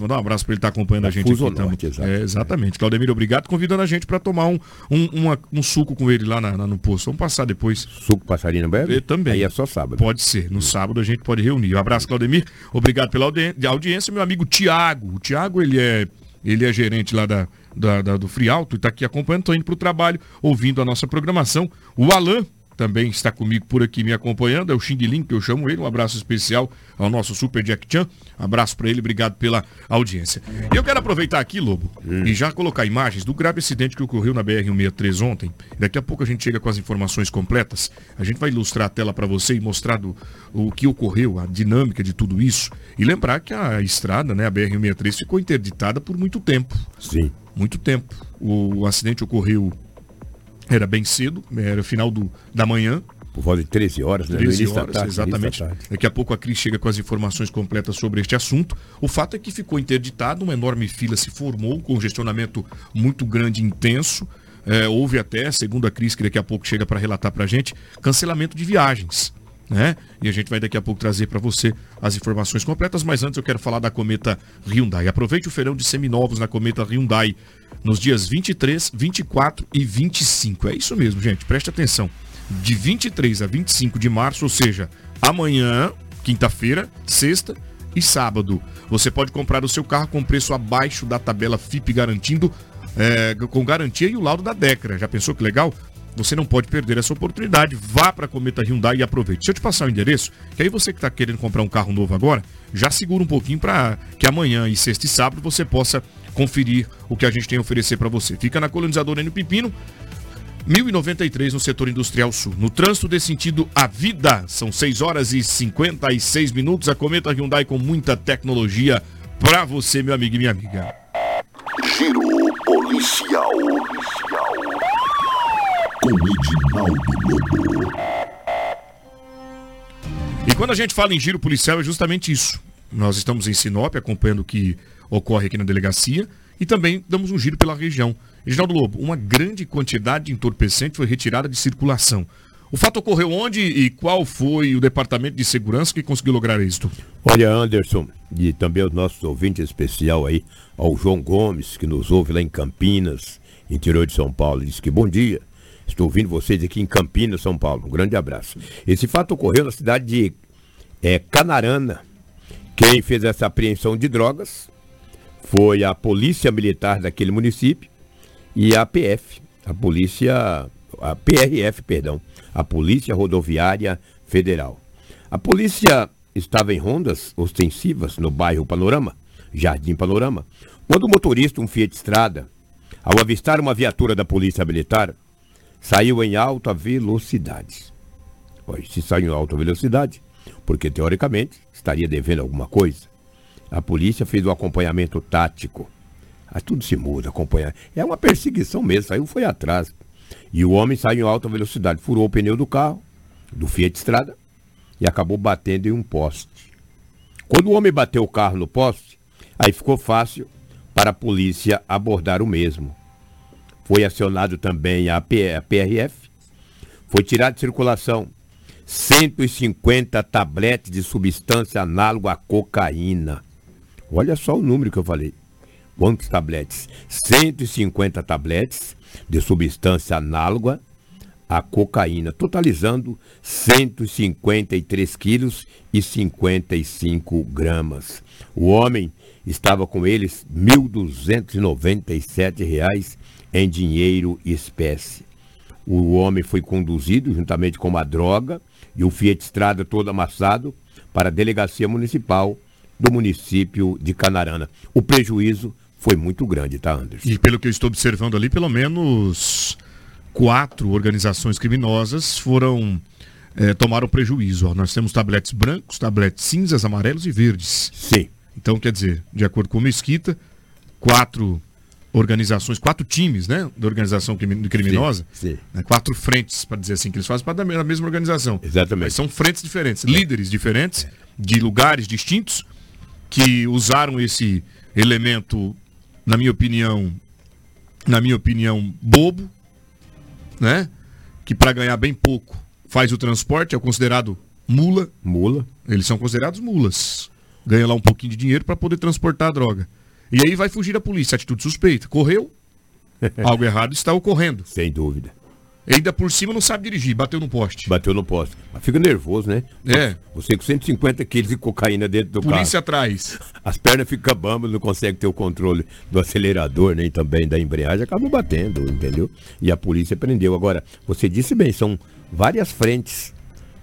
Norte, mandar um abraço para ele estar tá acompanhando a gente Fuso aqui. Norte, exato. É, exatamente. Claudemir, obrigado, convidando a gente para tomar um, um, uma- um suco com ele lá na- na- no posto. Vamos passar depois. Suco passarinho bebe? Eu também. Aí é só sábado. Pode ser. No sábado a gente pode reunir. Um abraço, Claudemir. Obrigado pela audi- audiência. Meu amigo Tiago. O Tiago, ele é, ele é gerente lá da, da- da- do Frialto e está aqui acompanhando. Estou indo para o trabalho, ouvindo a nossa programação. O Alan também está comigo por aqui me acompanhando. É o Xing Ling, que eu chamo ele. Um abraço especial ao nosso Super Jack Chan. Abraço para ele. Obrigado pela audiência. E eu quero aproveitar aqui, Lobo, e já colocar imagens do grave acidente que ocorreu na BR-163 ontem. Daqui a pouco a gente chega com as informações completas. A gente vai ilustrar a tela para você e mostrar do- o que ocorreu, a dinâmica de tudo isso. E lembrar que a estrada, né, a BR-163, ficou interditada por muito tempo. Sim. Muito tempo. O, acidente ocorreu, era bem cedo, era final do, da manhã, Por volta de 13 horas, né? 13 início da horas, tarde, exatamente. Daqui a pouco a Cris chega com as informações completas sobre este assunto. O fato é que ficou interditado, uma enorme fila se formou, um congestionamento muito grande e intenso. É, houve até, segundo a Cris, que daqui a pouco chega para relatar para a gente, cancelamento de viagens. Né? E a gente vai daqui a pouco trazer para você as informações completas, mas antes eu quero falar da Cometa Hyundai. Aproveite o feirão de seminovos na Cometa Hyundai nos dias 23, 24 e 25. É isso mesmo, gente, preste atenção. De 23 a 25 de março, ou seja, amanhã, quinta-feira, sexta e sábado. Você pode comprar o seu carro com preço abaixo da tabela FIP, garantindo é, com garantia e o laudo da Decra. Já pensou que legal? Você não pode perder essa oportunidade. Vá para a Cometa Hyundai e aproveite. Deixa eu te passar o endereço, que aí você que está querendo comprar um carro novo agora, já segura um pouquinho para que amanhã e sexta e sábado você possa conferir o que a gente tem a oferecer para você. Fica na colonizadora N Pepino, 1093 no setor industrial sul. No trânsito desse sentido, a vida. São 6 horas e 56 minutos. A Cometa Hyundai com muita tecnologia para você, meu amigo e minha amiga. Giro policial. Com Edinaldo Lobo. E quando a gente fala em giro policial é justamente isso. Nós estamos em Sinop acompanhando o que ocorre aqui na delegacia e também damos um giro pela região. Reginaldo Lobo, uma grande quantidade de entorpecente foi retirada de circulação. O fato ocorreu onde e qual foi o departamento de segurança que conseguiu lograr êxito? Olha, Anderson, e também os nossos ouvintes especial aí, ao João Gomes, que nos ouve lá em Campinas, interior de São Paulo. Diz que bom dia. Estou ouvindo vocês aqui em Campinas, São Paulo. Um grande abraço. Esse fato ocorreu na cidade de é, Canarana. Quem fez essa apreensão de drogas foi a Polícia Militar daquele município e a PF, a Polícia, a PRF, perdão, a Polícia Rodoviária Federal. A polícia estava em rondas ostensivas no bairro Panorama, Jardim Panorama, quando o motorista, um Fiat Strada, ao avistar uma viatura da Polícia Militar, saiu em alta velocidade. Pois, se saiu em alta velocidade, porque teoricamente estaria devendo alguma coisa. A polícia fez o acompanhamento tático. Aí tudo se muda, acompanhar. É uma perseguição mesmo, saiu foi atrás. E o homem saiu em alta velocidade, furou o pneu do carro, do Fiat Strada, e acabou batendo em um poste. Quando o homem bateu o carro no poste, aí ficou fácil para a polícia abordar o mesmo. Foi acionado também a, PRF, foi tirado de circulação 150 tabletes de substância análoga à cocaína. Olha só o número que eu falei. Quantos tabletes? 150 tabletes de substância análoga à cocaína, totalizando 153 quilos e 55 gramas. O homem estava com eles 1.297 reais em dinheiro e espécie. O homem foi conduzido juntamente com uma droga e o Fiat Estrada todo amassado para a delegacia municipal do município de Canarana. O prejuízo foi muito grande, tá, Anderson? E pelo que eu estou observando ali, pelo menos quatro organizações criminosas foram eh, tomaram prejuízo. ó. Nós temos tabletes brancos, tabletes cinzas, amarelos e verdes. Sim. Então, quer dizer, de acordo com o Mesquita, quatro organizações, quatro times, né, da organização crimi- criminosa, Sim, sim. né, quatro frentes, para dizer assim, que eles fazem parte da me- da mesma organização. Exatamente. Mas são frentes diferentes, líderes diferentes, de lugares distintos, que usaram esse elemento, na minha opinião, na minha opinião, bobo, né? Que para ganhar bem pouco faz o transporte, é considerado mula. Mula. Eles são considerados mulas. ganha lá um pouquinho de dinheiro para poder transportar a droga. E aí vai fugir da polícia, atitude suspeita. Correu, algo errado está ocorrendo. Sem dúvida. Ainda por cima não sabe dirigir, bateu no poste. Bateu no poste. Mas fica nervoso, né? É. Você com 150 quilos de cocaína dentro do Polícia carro. atrás. As pernas ficam bambas, não consegue ter o controle do acelerador, nem também da embreagem, acaba batendo, entendeu? E a polícia prendeu. Agora, você disse bem, são várias frentes.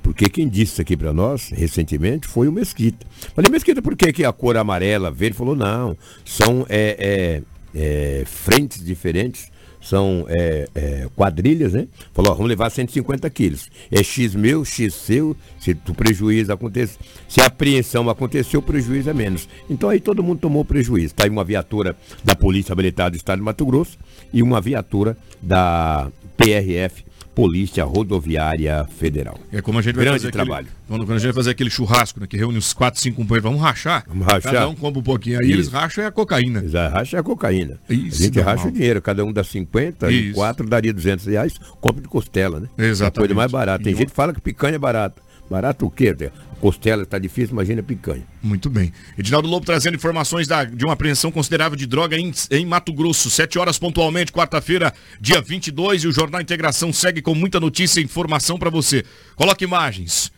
Porque quem disse isso aqui para nós, recentemente, foi o Mesquita. Falei, Mesquita, por que, que a cor amarela, verde? Falou, não, são é, é, é, frentes diferentes são é, é, quadrilhas, né? Falou, vamos levar 150 quilos. É X meu, X seu, se o prejuízo acontece, se a apreensão aconteceu, o prejuízo é menos. Então aí todo mundo tomou prejuízo. Está aí uma viatura da Polícia Militar do Estado de Mato Grosso e uma viatura da PRF Polícia Rodoviária Federal. É como a gente vai Grande fazer trabalho. Aquele, quando, a gente vai fazer aquele churrasco, né, que reúne os 4, 5 companheiros, vamos rachar? Vamos rachar. Cada um compra um pouquinho. Aí Isso. eles racham é a cocaína. Eles racham a cocaína. Isso, a gente normal. racha o dinheiro, cada um dá 50 e Isso. 4 daria 200 reais, compra de costela, né? Exatamente. É coisa mais barata. Tem E gente que fala que picanha é barato. Barato o quê? Costela está difícil, imagina picanha. Muito bem. Edinaldo Lobo trazendo informações da- de uma apreensão considerável de droga em, em Mato Grosso. Sete horas pontualmente, quarta-feira, dia 22. E o Jornal Integração segue com muita notícia e informação para você. Coloque imagens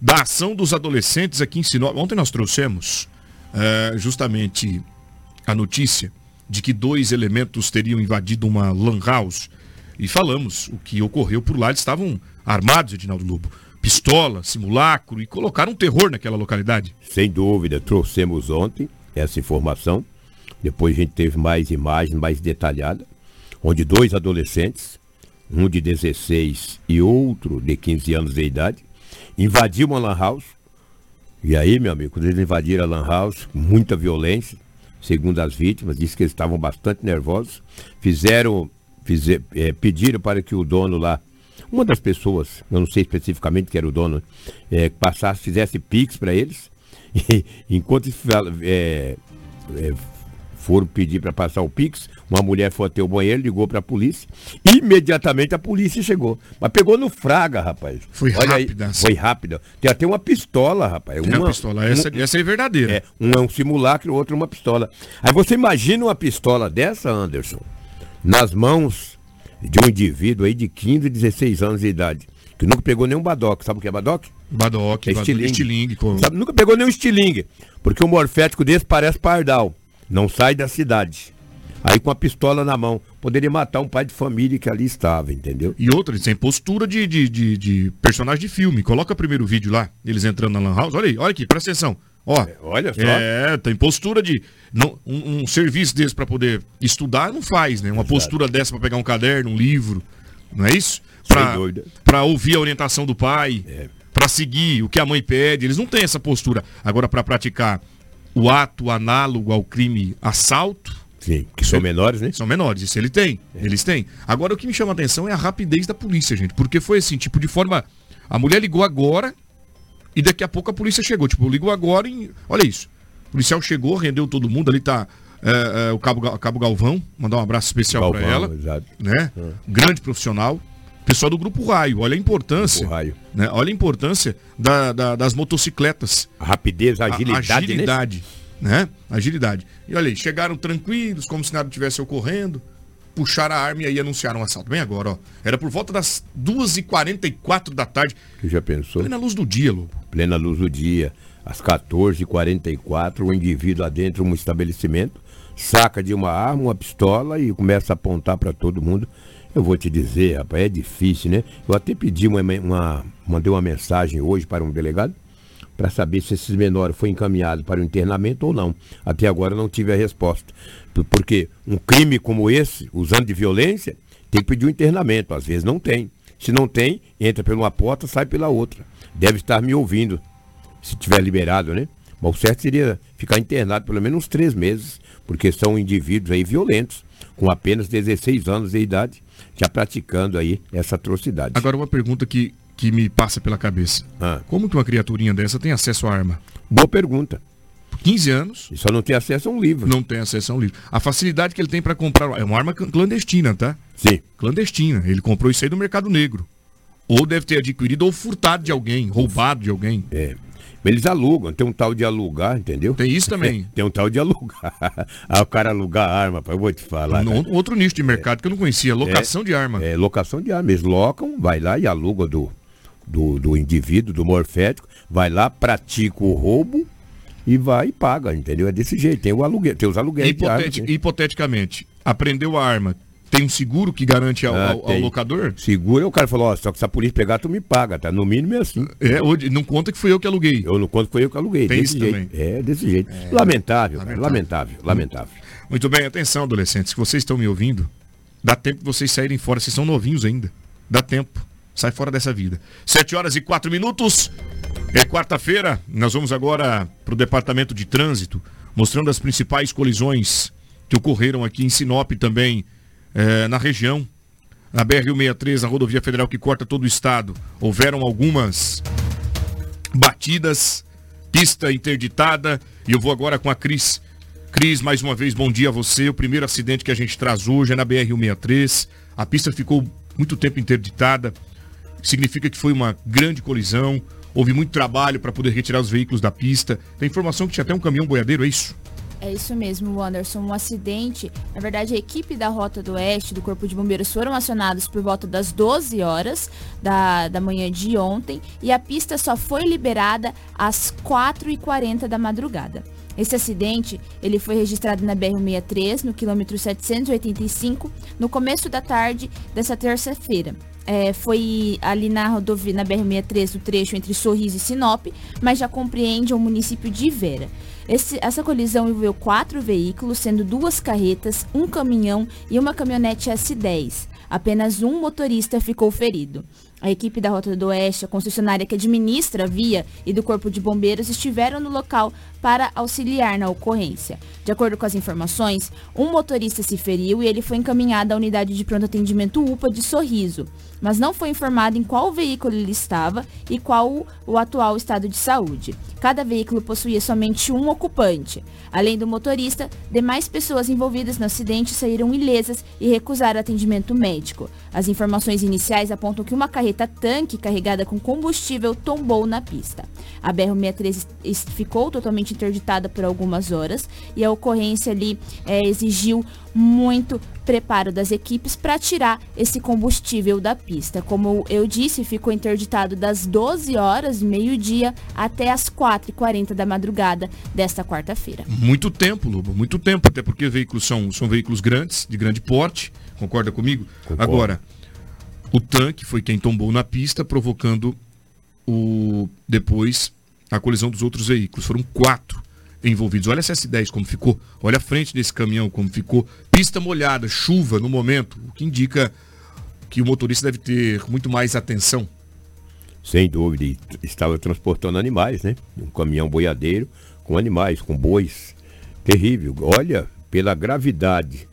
da ação dos adolescentes aqui em Sinop. Ontem nós trouxemos eh, justamente a notícia de que dois elementos teriam invadido uma lan house. E falamos o que ocorreu por lá. Eles estavam armados, Edinaldo Lobo. Pistola, simulacro e colocaram terror naquela localidade. Sem dúvida, trouxemos ontem essa informação. Depois a gente teve mais imagens mais detalhada, onde dois adolescentes, um de 16 e outro de 15 anos de idade, invadiram uma lan house. E aí, meu amigo, quando eles invadiram a lan house, muita violência, segundo as vítimas, disse que eles estavam bastante nervosos, fizeram, fizer, eh, pediram para que o dono lá uma das pessoas, eu não sei especificamente que era o dono, é, passasse, fizesse pix para eles. E, enquanto é, é, foram pedir para passar o pix, uma mulher foi até o banheiro, ligou para a polícia. Imediatamente a polícia chegou. Mas pegou no fraga, rapaz. Foi Olha aí, rápida essa. Foi rápida. Tem até uma pistola, rapaz. Tem uma pistola. Essa, essa é verdadeira. É, um é um simulacro, o outro é uma pistola. Aí você imagina uma pistola dessa, Anderson, nas mãos de um indivíduo aí de 15, 16 anos de idade, que nunca pegou nenhum badoque. Sabe o que é badoque? Badoque, É estilingue. estilingue. com- Sabe, nunca pegou nenhum estilingue. Porque um morfético desse parece pardal. Não sai da cidade. Aí com a pistola na mão. Poderia matar um pai de família que ali estava, entendeu? E outra, eles têm postura de, de, de, de personagem de filme. Coloca primeiro o vídeo lá, eles entrando na Lan House. Olha aí, olha aqui, presta atenção. Ó, olha só. É, tem postura de. Não, um, um serviço desse pra poder estudar não faz, né? Uma postura dessa pra pegar um caderno, um livro. Não é isso? Pra ouvir a orientação do pai, É. pra seguir o que a mãe pede. Eles não têm essa postura. Agora, pra praticar o ato análogo ao crime assalto, Sim, que são menores, né? são menores, isso ele tem. Eles têm. Agora o que me chama a atenção é a rapidez da polícia, gente. Porque foi assim, tipo, de forma. A mulher ligou agora e daqui a pouco a polícia chegou. Tipo, ligou agora e. Olha isso. O policial chegou, rendeu todo mundo. Ali tá é, é, o Cabo, Cabo Galvão. Mandar um abraço especial Galvão, ela. exato. Né? Grande profissional. Pessoal do Grupo Raio, olha a importância. Grupo Raio. Né? Olha a importância da- da- das motocicletas. A rapidez, a A- agilidade, né? agilidade, né? Agilidade. E olha aí, chegaram tranquilos, como se nada tivesse ocorrendo, puxaram a arma e aí anunciaram o assalto. Bem agora, ó. Era por volta das 2h44 da tarde, Tu já pensou? plena luz do dia, Lobo. plena luz do dia, às 14h44, o indivíduo adentra um estabelecimento, saca de uma arma, uma pistola e começa a apontar para todo mundo. Eu vou te dizer, rapaz, é difícil, né? Eu até pedi uma, uma- mandei uma mensagem hoje para um delegado para saber se esses menores foi encaminhado para o internamento ou não. Até agora não tive a resposta. Por- Porque um crime como esse, usando de violência, tem que pedir um internamento. Às vezes não tem. Se não tem, entra por uma porta, sai pela outra. Deve estar me ouvindo, se tiver liberado, né? Mas o certo seria ficar internado pelo menos uns três meses, porque são indivíduos aí violentos, com apenas 16 anos de idade, já praticando aí essa atrocidade. Agora uma pergunta que, que me passa pela cabeça. Ah. Como que uma criaturinha dessa tem acesso à arma? Boa pergunta. Por 15 anos, E só não tem acesso a um livro. não tem acesso a um livro. A facilidade que ele tem para comprar é uma arma clandestina, tá? Sim. Clandestina. Ele comprou isso aí do mercado negro. Ou deve ter adquirido ou furtado de alguém, roubado de alguém. É. Eles alugam, tem um tal de alugar, entendeu? Tem isso também. tem um tal de alugar. ah, o cara alugar arma, eu vou te falar. Um, outro nicho de mercado é. que eu não conhecia, locação é, de arma. É, locação de arma. Eles locam, vai lá e aluga do, do, do indivíduo, do morfético, vai lá, pratica o roubo e vai e paga, entendeu? É desse jeito. Tem o aluguel, tem os aluguéis Hipotet de arma, Hipoteticamente, aprendeu a arma, tem um seguro que garante ao, ah, ao, ao locador? Seguro é o cara falou, ó, só que se a polícia pegar, tu me paga, tá? No mínimo é assim. É, hoje, não conta que fui eu que aluguei. Eu não conto que foi eu que aluguei. Tem desse jeito. Também. É, desse jeito. É, lamentável, lamentável, cara, lamentável, lamentável. Muito bem, atenção, adolescentes, se vocês estão me ouvindo, dá tempo de vocês saírem fora, vocês são novinhos ainda. Dá tempo. Sai fora dessa vida. Sete horas e quatro minutos. É quarta-feira. Nós vamos agora para o departamento de trânsito, mostrando as principais colisões que ocorreram aqui em Sinop também é, na região. Na BR-163, a rodovia federal que corta todo o estado, houveram algumas batidas, pista interditada. E eu vou agora com a Cris. Cris, mais uma vez, bom dia a você. O primeiro acidente que a gente traz hoje é na BR-163. A pista ficou muito tempo interditada. Significa que foi uma grande colisão. Houve muito trabalho para poder retirar os veículos da pista. Tem informação que tinha até um caminhão boiadeiro, é isso? É isso mesmo, Anderson. Um acidente. Na verdade, a equipe da Rota do Oeste do Corpo de Bombeiros foram acionados por volta das 12 horas da, da manhã de ontem e a pista só foi liberada às 4h40 da madrugada. Esse acidente, ele foi registrado na BR-63, no quilômetro 785, no começo da tarde dessa terça-feira. É, foi ali na rodovia, na BR-63, o trecho entre Sorriso e Sinop, mas já compreende o município de Vera. Esse, essa colisão envolveu quatro veículos, sendo duas carretas, um caminhão e uma caminhonete S10. Apenas um motorista ficou ferido. A equipe da Rota do Oeste, a concessionária que administra a via e do Corpo de Bombeiros estiveram no local para auxiliar na ocorrência. De acordo com as informações, um motorista se feriu e ele foi encaminhado à unidade de pronto atendimento UPA de Sorriso, mas não foi informado em qual veículo ele estava e qual o atual estado de saúde. Cada veículo possuía somente um ocupante. Além do motorista, demais pessoas envolvidas no acidente saíram ilesas e recusaram atendimento médico. As informações iniciais apontam que uma carreta tanque carregada com combustível tombou na pista. A BR-63 ficou totalmente interditada por algumas horas e a ocorrência ali é, exigiu muito preparo das equipes para tirar esse combustível da pista. Como eu disse, ficou interditado das 12 horas, meio-dia, até as 4h40 da madrugada desta quarta-feira. Muito tempo, Lobo, muito tempo, até porque veículos são, são veículos grandes, de grande porte, concorda comigo? Concordo. Agora, o tanque foi quem tombou na pista, provocando o depois a colisão dos outros veículos. Foram quatro envolvidos. Olha essa S10 como ficou. Olha a frente desse caminhão como ficou. Pista molhada, chuva no momento, o que indica que o motorista deve ter muito mais atenção. Sem dúvida, estava transportando animais, né? Um caminhão boiadeiro com animais, com bois. Terrível. Olha, pela gravidade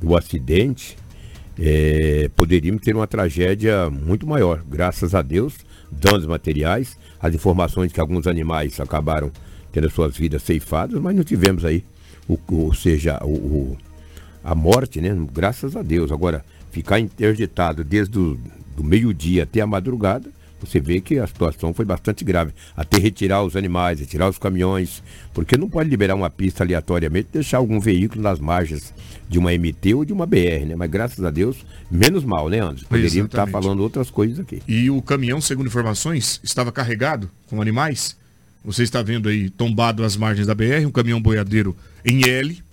do acidente, é, poderíamos ter uma tragédia muito maior. Graças a Deus, danos materiais, as informações que alguns animais acabaram tendo suas vidas ceifadas, mas não tivemos aí, o, ou seja, o, o, a morte, né? Graças a Deus. Agora, ficar interditado desde o do meio-dia até a madrugada, você vê que a situação foi bastante grave. Até retirar os animais, retirar os caminhões, porque não pode liberar uma pista aleatoriamente e deixar algum veículo nas margens de uma MT ou de uma BR, né? Mas graças a Deus, menos mal, né, Anderson? Poderíamos estar falando outras coisas aqui. E o caminhão, segundo informações, estava carregado com animais? Você está vendo aí tombado às margens da BR, um caminhão boiadeiro em L,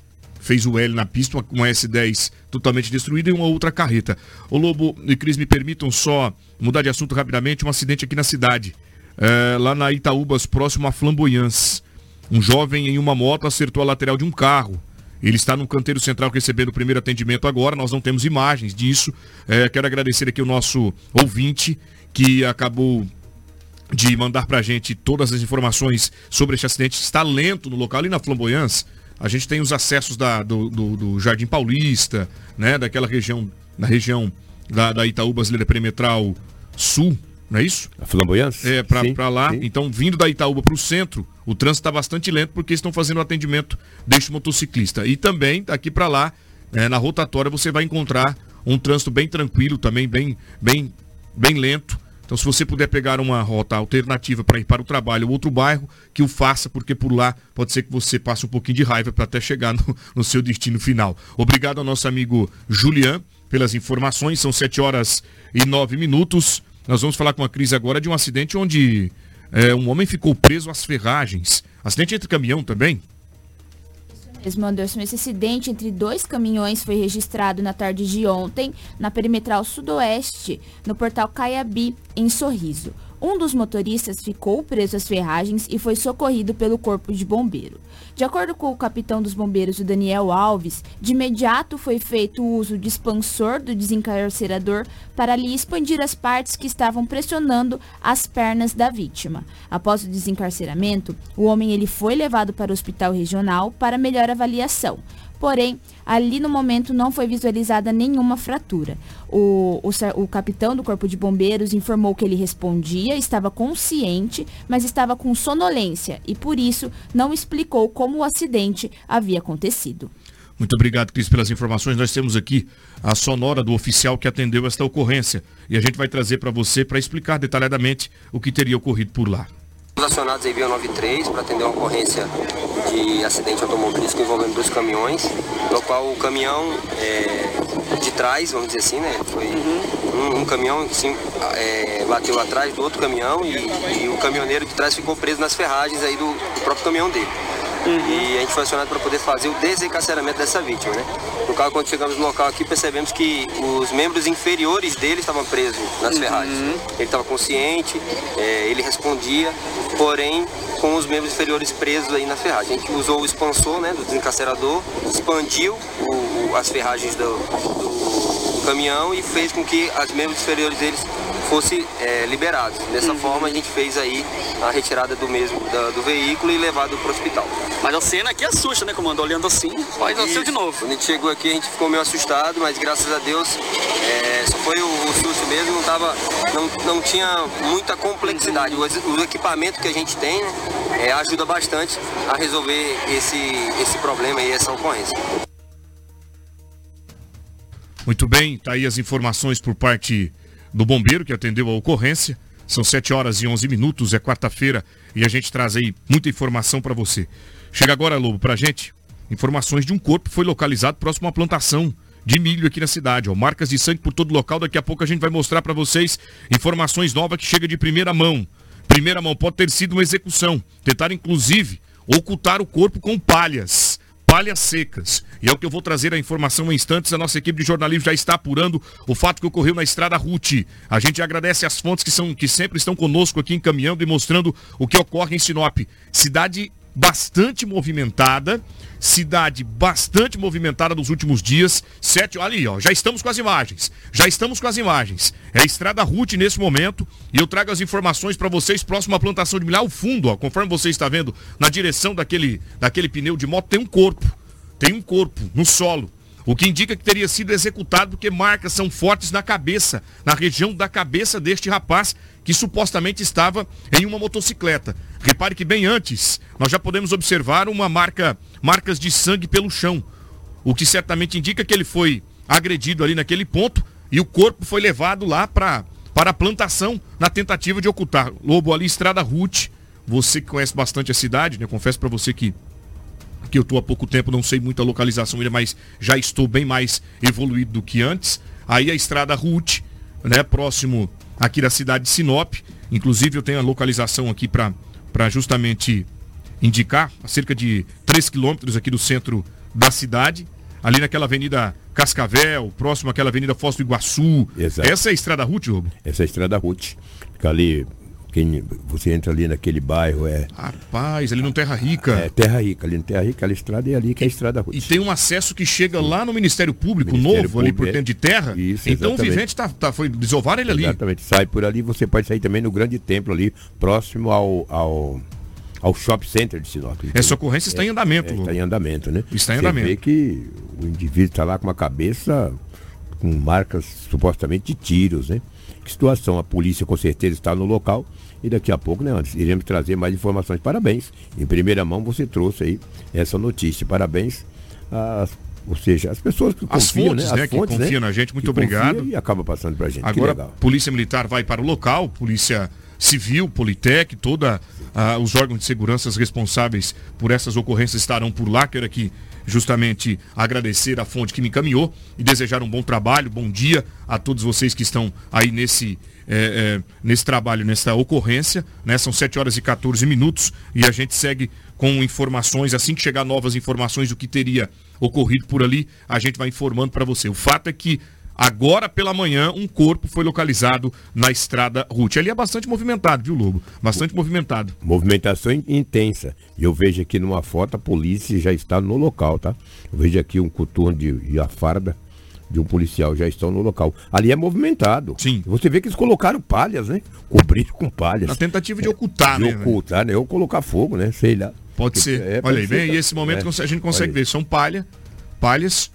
fez o L na pista, uma, uma S10 totalmente destruída e uma outra carreta. O Lobo e Cris, me permitam só mudar de assunto rapidamente, um acidente aqui na cidade, é, lá na Itaúbas, próximo a Flamboyance. Um jovem em uma moto acertou a lateral de um carro. Ele está no canteiro central recebendo o primeiro atendimento agora. Nós não temos imagens disso. É, quero agradecer aqui o nosso ouvinte que acabou de mandar para a gente todas as informações sobre este acidente. Está lento no local, ali na Flamboyance. A gente tem os acessos da, do, do, do, Jardim Paulista, né? Daquela região, na região da, da Itaú Brasileira Perimetral Sul, não é isso? A Flamboyance? É, para lá. Sim. Então, vindo da Itaúba para o centro, o trânsito está bastante lento porque estão fazendo o atendimento deste motociclista. E também, daqui para lá, é, na rotatória, você vai encontrar um trânsito bem tranquilo, também bem, bem bem lento. Então, se você puder pegar uma rota alternativa para ir para o trabalho ou outro bairro, que o faça, porque por lá pode ser que você passe um pouquinho de raiva para até chegar no, no, seu destino final. Obrigado ao nosso amigo Julian pelas informações. São 7 horas e 9 minutos. Nós vamos falar com a Cris agora de um acidente onde é, um homem ficou preso às ferragens. Acidente entre caminhão também? Mesmo, Anderson. Esse acidente entre dois caminhões foi registrado na tarde de ontem, na perimetral sudoeste, no portal Caiabi, em Sorriso. Um dos motoristas ficou preso às ferragens e foi socorrido pelo corpo de bombeiro. De acordo com o capitão dos bombeiros, o Daniel Alves, de imediato foi feito o uso de expansor do desencarcerador para ali expandir as partes que estavam pressionando as pernas da vítima. Após o desencarceramento, o homem ele foi levado para o hospital regional para melhor avaliação. Porém, ali no momento não foi visualizada nenhuma fratura. O, o, o, capitão do Corpo de Bombeiros informou que ele respondia, estava consciente, mas estava com sonolência e por isso não explicou como o acidente havia acontecido. Muito obrigado, Cris, pelas informações. Nós temos aqui a sonora do oficial que atendeu esta ocorrência e a gente vai trazer para você para explicar detalhadamente o que teria ocorrido por lá. Acionados em via 93 para atender uma ocorrência de acidente automobilístico envolvendo dois caminhões, no qual o caminhão é, de trás, vamos dizer assim, né? Foi uhum. um, um, caminhão sim, é, bateu atrás do outro caminhão e, e, o caminhoneiro de trás ficou preso nas ferragens aí do, do próprio caminhão dele. Uhum. E a gente foi acionado para poder fazer o desencarceramento dessa vítima, né? No caso, quando chegamos no local aqui, percebemos que os membros inferiores dele estavam presos nas uhum. ferragens. Ele estava consciente, é, ele respondia, porém com os membros inferiores presos aí na ferragem. A gente usou o expansor né, do desencarcerador, expandiu o, o, as ferragens do, do, do, caminhão e fez com que os membros inferiores deles fossem é, liberados. Dessa uhum. forma a gente fez aí a retirada do mesmo da, do veículo e levado para o hospital. Mas a cena aqui assusta, né, comando? Olhando assim, mas nasceu de novo. Quando a gente chegou aqui a gente ficou meio assustado, mas graças a Deus é, só foi o, o, susto mesmo, não, tava, não, não tinha muita complexidade. Uhum. O, o equipamento que a gente tem, né, é, ajuda bastante a resolver esse, esse problema e essa ocorrência. Muito bem, tá aí as informações por parte do bombeiro que atendeu a ocorrência. São 7 horas e 11 minutos, é quarta-feira e a gente traz aí muita informação para você. Chega agora, Lobo, pra gente. Informações de um corpo foi localizado próximo à plantação de milho aqui na cidade. Ó. Marcas de sangue por todo local. Daqui a pouco a gente vai mostrar para vocês informações novas que chega de primeira mão. Primeira mão, pode ter sido uma execução. Tentaram, inclusive, ocultar o corpo com palhas. Palhas secas. E é o que eu vou trazer a informação em instantes. A nossa equipe de jornalismo já está apurando o fato que ocorreu na estrada Ruth. A gente agradece as fontes que, são, que sempre estão conosco aqui encaminhando e mostrando o que ocorre em Sinop. Cidade bastante movimentada, cidade bastante movimentada nos últimos dias. Sete, ali, ó, já estamos com as imagens. Já estamos com as imagens. É a Estrada Ruth nesse momento e eu trago as informações para vocês próximo à plantação de milho ao fundo, ó, conforme você está vendo, na direção daquele daquele pneu de moto tem um corpo. Tem um corpo no solo. O que indica que teria sido executado porque marcas são fortes na cabeça, na região da cabeça deste rapaz que supostamente estava em uma motocicleta. Repare que bem antes nós já podemos observar uma marca, marcas de sangue pelo chão, o que certamente indica que ele foi agredido ali naquele ponto e o corpo foi levado lá para para a plantação na tentativa de ocultar. Lobo ali Estrada Ruth, você que conhece bastante a cidade, né? Confesso para você que que eu estou há pouco tempo, não sei muito a localização ainda, mas já estou bem mais evoluído do que antes. Aí a Estrada Ruth, né, próximo aqui da cidade de Sinop. Inclusive eu tenho a localização aqui para justamente indicar, a cerca de 3 quilômetros aqui do centro da cidade, ali naquela avenida Cascavel, próximo àquela avenida Foz do Iguaçu. Exato. Essa é a Estrada Ruth, Robo? Essa é a Estrada Ruth. Fica ali quem, você entra ali naquele bairro é. Rapaz, ali no Terra Rica. É, Terra Rica, ali no Terra Rica, aquela estrada é ali que é a estrada Ruth. E tem um acesso que chega lá no Ministério Público Ministério novo, Público, ali por é. dentro de terra. Isso, então exatamente. o vivente tá, tá, foi desovar ele ali. Exatamente, sai por ali, você pode sair também no grande templo ali, próximo ao, ao ao shopping center de Sinop. Essa ocorrência está em andamento. É, está em andamento, né? Está em Você andamento. vê que o indivíduo está lá com uma cabeça com marcas supostamente de tiros, né? Que situação? A polícia com certeza está no local e daqui a pouco, né, antes, iremos trazer mais informações. Parabéns. Em primeira mão você trouxe aí essa notícia. Parabéns às Ou seja, as pessoas que As confiam, fontes, né? né, que confiam na gente, muito que obrigado. E acaba passando pra gente. Agora. Polícia Militar vai para o local, Polícia Civil, Politec, toda ah, os órgãos de segurança responsáveis por essas ocorrências estarão por lá. Quero aqui justamente agradecer a fonte que me encaminhou e desejar um bom trabalho, bom dia a todos vocês que estão aí nesse, eh, eh, nesse trabalho, nessa ocorrência. Né? São 7 horas e 14 minutos e a gente segue com informações. Assim que chegar novas informações do que teria ocorrido por ali, a gente vai informando para você. O fato é que Agora pela manhã, um corpo foi localizado na estrada Ruth. Ali é bastante movimentado, viu, Lobo? Bastante movimentado. Movimentação in- intensa. E eu vejo aqui numa foto a polícia já está no local, tá? Eu vejo aqui um coturno de, e a farda de um policial já estão no local. Ali é movimentado. Sim. Você vê que eles colocaram palhas, né? Cobriram com palhas. Na tentativa de ocultar, de né? ocultar, né? Ou colocar fogo, né? Sei lá. Pode ser. É, Olha aí, bem, tá? e esse momento É. a gente consegue ver. São palha, palhas.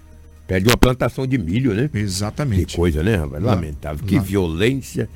Perde uma plantação de milho, né? Que Exatamente. coisa, né, rapaz? Lamentável. Que lá. violência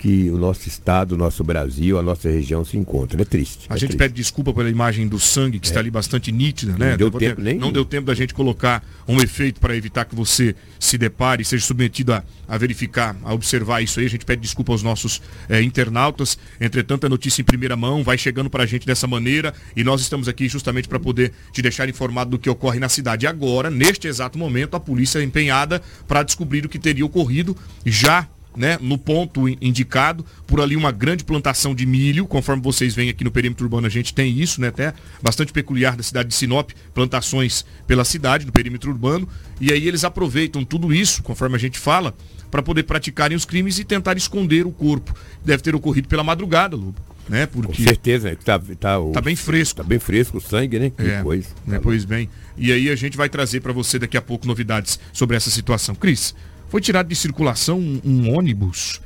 que o nosso estado, o nosso Brasil, a nossa região se encontra. É triste. A é gente triste. pede desculpa pela imagem do sangue, que está ali bastante nítida, né? Não deu Vou tempo nem- Não deu tempo da gente colocar um efeito para evitar que você se depare, seja submetido a, a verificar, a observar isso aí. A gente pede desculpa aos nossos eh, internautas. Entretanto, a notícia em primeira mão vai chegando para a gente dessa maneira e nós estamos aqui justamente para poder te deixar informado do que ocorre na cidade. Agora, neste exato momento, a polícia é empenhada para descobrir o que teria ocorrido já né, no ponto in- indicado, por ali uma grande plantação de milho, conforme vocês veem aqui no perímetro urbano, a gente tem isso, né, até bastante peculiar da cidade de Sinop, plantações pela cidade, no perímetro urbano, e aí eles aproveitam tudo isso, conforme a gente fala, para poder praticarem os crimes e tentar esconder o corpo. Deve ter ocorrido pela madrugada, Lobo, né, Com porque certeza, né? que tá, tá, o- tá bem fresco. tá bem fresco o sangue, né? Que É, coisa. né, pois bem. E aí a gente vai trazer para você daqui a pouco novidades sobre essa situação. Cris, foi tirado de circulação um, um ônibus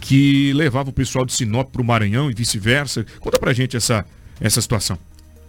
que levava o pessoal de Sinop para o Maranhão e vice-versa. Conta pra gente essa, essa situação.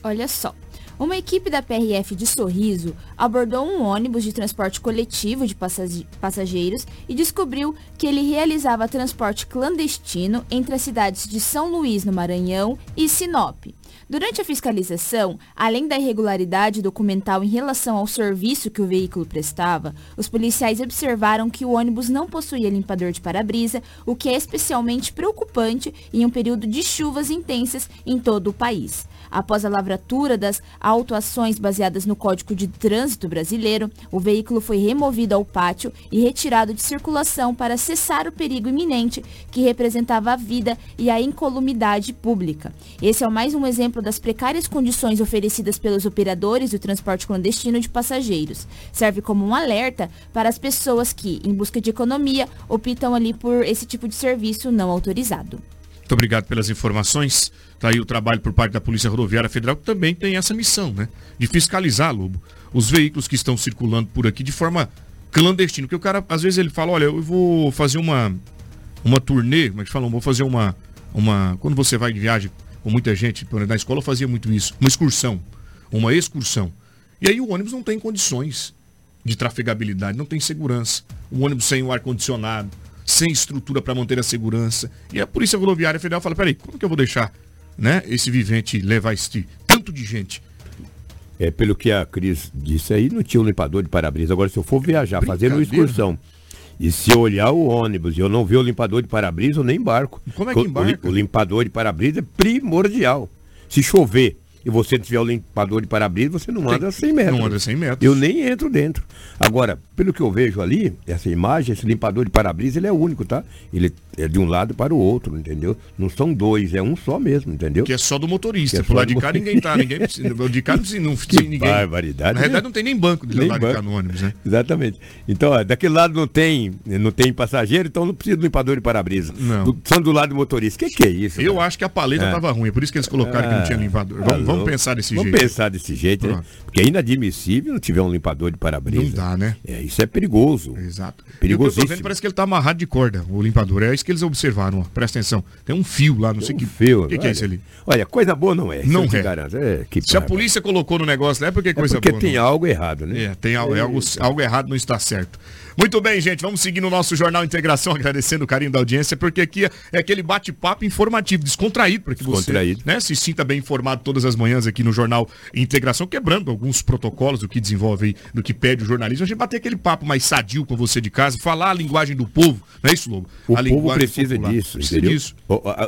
Olha só. Uma equipe da PRF de Sorriso abordou um ônibus de transporte coletivo de passage- passageiros e descobriu que ele realizava transporte clandestino entre as cidades de São Luís, no Maranhão, e Sinop. Durante a fiscalização, além da irregularidade documental em relação ao serviço que o veículo prestava, os policiais observaram que o ônibus não possuía limpador de para-brisa, o que é especialmente preocupante em um período de chuvas intensas em todo o país. Após a lavratura das autuações baseadas no Código de Trânsito Brasileiro, o veículo foi removido ao pátio e retirado de circulação para cessar o perigo iminente que representava a vida e a incolumidade pública. Esse é mais um exemplo das precárias condições oferecidas pelos operadores do transporte clandestino de passageiros. Serve como um alerta para as pessoas que, em busca de economia, optam ali por esse tipo de serviço não autorizado. Muito obrigado pelas informações. Tá aí o trabalho por parte da Polícia Rodoviária Federal, que também tem essa missão, né? De fiscalizar, Lobo, os veículos que estão circulando por aqui de forma clandestina. Porque o cara, às vezes, ele fala, olha, eu vou fazer uma, uma turnê, como é que falam? Vou fazer uma, uma. Quando você vai de viagem com muita gente, na escola eu fazia muito isso, uma excursão. Uma excursão. E aí o ônibus não tem condições de trafegabilidade, não tem segurança. O ônibus sem o ar-condicionado, sem estrutura para manter a segurança. E a Polícia Rodoviária Federal fala, peraí, como que eu vou deixar né, esse vivente levar este tanto de gente? É, pelo que a Cris disse aí, não tinha um limpador de para-brisa. Agora, se eu for viajar, fazer uma excursão, e se eu olhar o ônibus e eu não ver o limpador de para-brisa, eu nem embarco. Como é que embarca? o limpador de para-brisa é primordial. Se chover e você tiver o limpador de para-brisa, você não anda 100 metros. Não anda 100 metros. Eu nem entro dentro. Agora, pelo que eu vejo ali, essa imagem, esse limpador de para-brisa, ele é único, tá? Ele é de um lado para o outro, entendeu? Não são dois, é um só mesmo, entendeu? Que é só do motorista. É Por lado de cá ninguém tá. Ninguém precisa. De cá não precisa, não precisa ninguém. barbaridade, Na realidade não tem nem banco de Nem lado de cá banco. no ônibus, né? Exatamente. Então, ó, daquele lado não tem, não tem passageiro, então não precisa do limpador de para-brisa. Não. São do lado do motorista. O que, que é isso? Eu cara? acho que a paleta É. estava ruim, é por isso que eles colocaram que não tinha limpador. Tá Vamos, vamos pensar desse Vamos jeito. pensar desse jeito, né? Porque é inadmissível não tiver um limpador de para-brisa. Não dá, né? É, isso é perigoso. Exato. Perigosíssimo. vendo parece que ele tá amarrado de corda, o limpador. É isso que eles observaram, ó. Presta atenção. Tem um fio lá, não sei Um que fio, O que, que é isso ali? Olha, coisa boa não é. Não é. garanto. É, que Se a polícia colocou no negócio lá, é porque É coisa porque boa. tem não. algo errado, né? É, tem algo, é algo, algo errado não está certo. Muito bem, gente, vamos seguir no nosso Jornal Integração, agradecendo o carinho da audiência, porque aqui é aquele bate-papo informativo, descontraído, para que você né, se sinta bem informado todas as manhãs aqui no Jornal Integração, quebrando alguns protocolos do que desenvolve aí, do que pede o jornalismo. A gente bater aquele papo mais sadio com você de casa, falar a linguagem do povo, não é isso, Lobo? O a povo precisa popular. disso, precisa entendeu? disso.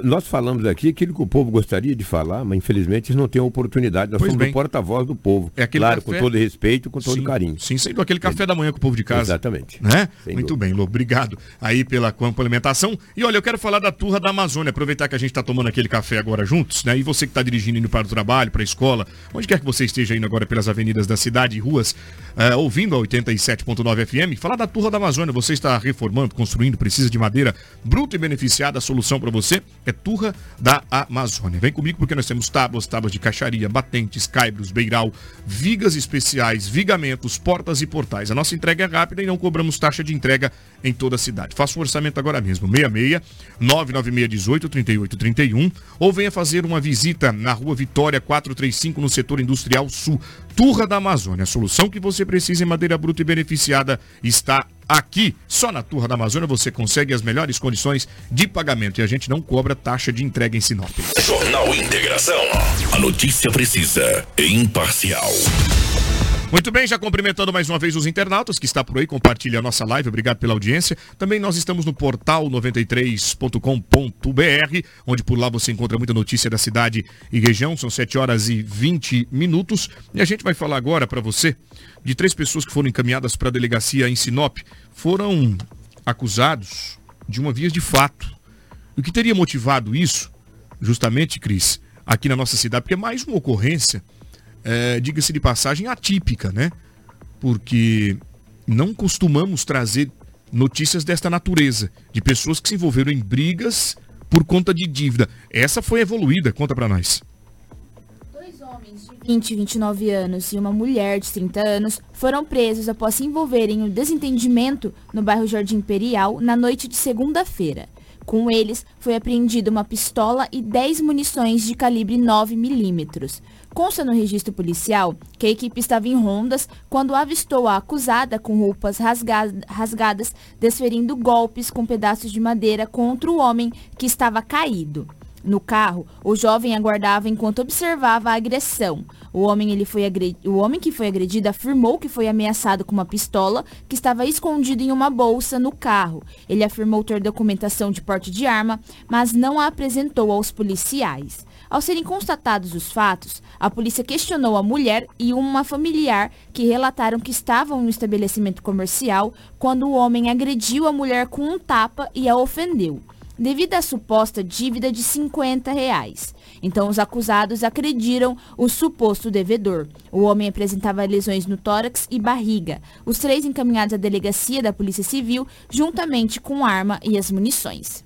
Nós falamos aqui aquilo que o povo gostaria de falar, mas infelizmente eles não têm oportunidade. Nós pois somos bem. o porta-voz do povo. É claro, café... com todo respeito, com todo sim, carinho. Sim, sendo aquele café da manhã com o povo de casa. Exatamente. Né? Muito dúvida. bem, Lobo. Obrigado aí pela complementação. E olha, eu quero falar da Turra da Amazônia. Aproveitar que a gente está tomando aquele café agora juntos, né? E você que está dirigindo indo para o trabalho, para a escola, onde quer que você esteja indo agora pelas avenidas da cidade e ruas, uh, ouvindo a 87.9 FM, falar da Turra da Amazônia. Você está reformando, construindo, precisa de madeira bruta e beneficiada. A solução para você é Turra da Amazônia. Vem comigo porque nós temos tábuas, tábuas de caixaria, batentes, caibros, beiral, vigas especiais, vigamentos, portas e portais. A nossa entrega é rápida e não cobramos taxa de entrega em toda a cidade. Faça um orçamento agora mesmo, 66 996 18 38 31 ou venha fazer uma visita na rua Vitória 435 no setor industrial sul, Turra da Amazônia. A solução que você precisa em madeira bruta e beneficiada está aqui. Só na Turra da Amazônia você consegue as melhores condições de pagamento e a gente não cobra taxa de entrega em Sinop. Jornal Integração. A notícia precisa e imparcial. Muito bem, já cumprimentando mais uma vez os internautas que está por aí, compartilha a nossa live, obrigado pela audiência. Também nós estamos no portal 93.com.br, onde por lá você encontra muita notícia da cidade e região, são 7 horas e 20 minutos. E a gente vai falar agora para você de três pessoas que foram encaminhadas para a delegacia em Sinop, foram acusados de uma via de fato. O que teria motivado isso, justamente, Cris, aqui na nossa cidade, porque é mais uma ocorrência é, diga-se de passagem, atípica, né? Porque não costumamos trazer notícias desta natureza, de pessoas que se envolveram em brigas por conta de dívida. Essa foi evoluída, conta para nós. Dois homens de 20 e 29 anos e uma mulher de 30 anos foram presos após se envolverem em um desentendimento no bairro Jardim Imperial na noite de segunda-feira. Com eles, foi apreendida uma pistola e 10 munições de calibre 9 milímetros. Consta no registro policial que a equipe estava em rondas quando avistou a acusada com roupas rasgadas, desferindo golpes com pedaços de madeira contra o homem que estava caído. No carro, o jovem aguardava enquanto observava a agressão. O homem, ele foi o homem que foi agredido afirmou que foi ameaçado com uma pistola que estava escondido em uma bolsa no carro. Ele afirmou ter documentação de porte de arma, mas não a apresentou aos policiais. Ao serem constatados os fatos, a polícia questionou a mulher e uma familiar que relataram que estavam no estabelecimento comercial quando o homem agrediu a mulher com um tapa e a ofendeu, devido à suposta dívida de 50 reais. Então, os acusados acrediram o suposto devedor. O homem apresentava lesões no tórax e barriga. Os três encaminhados à delegacia da Polícia Civil, juntamente com arma e as munições.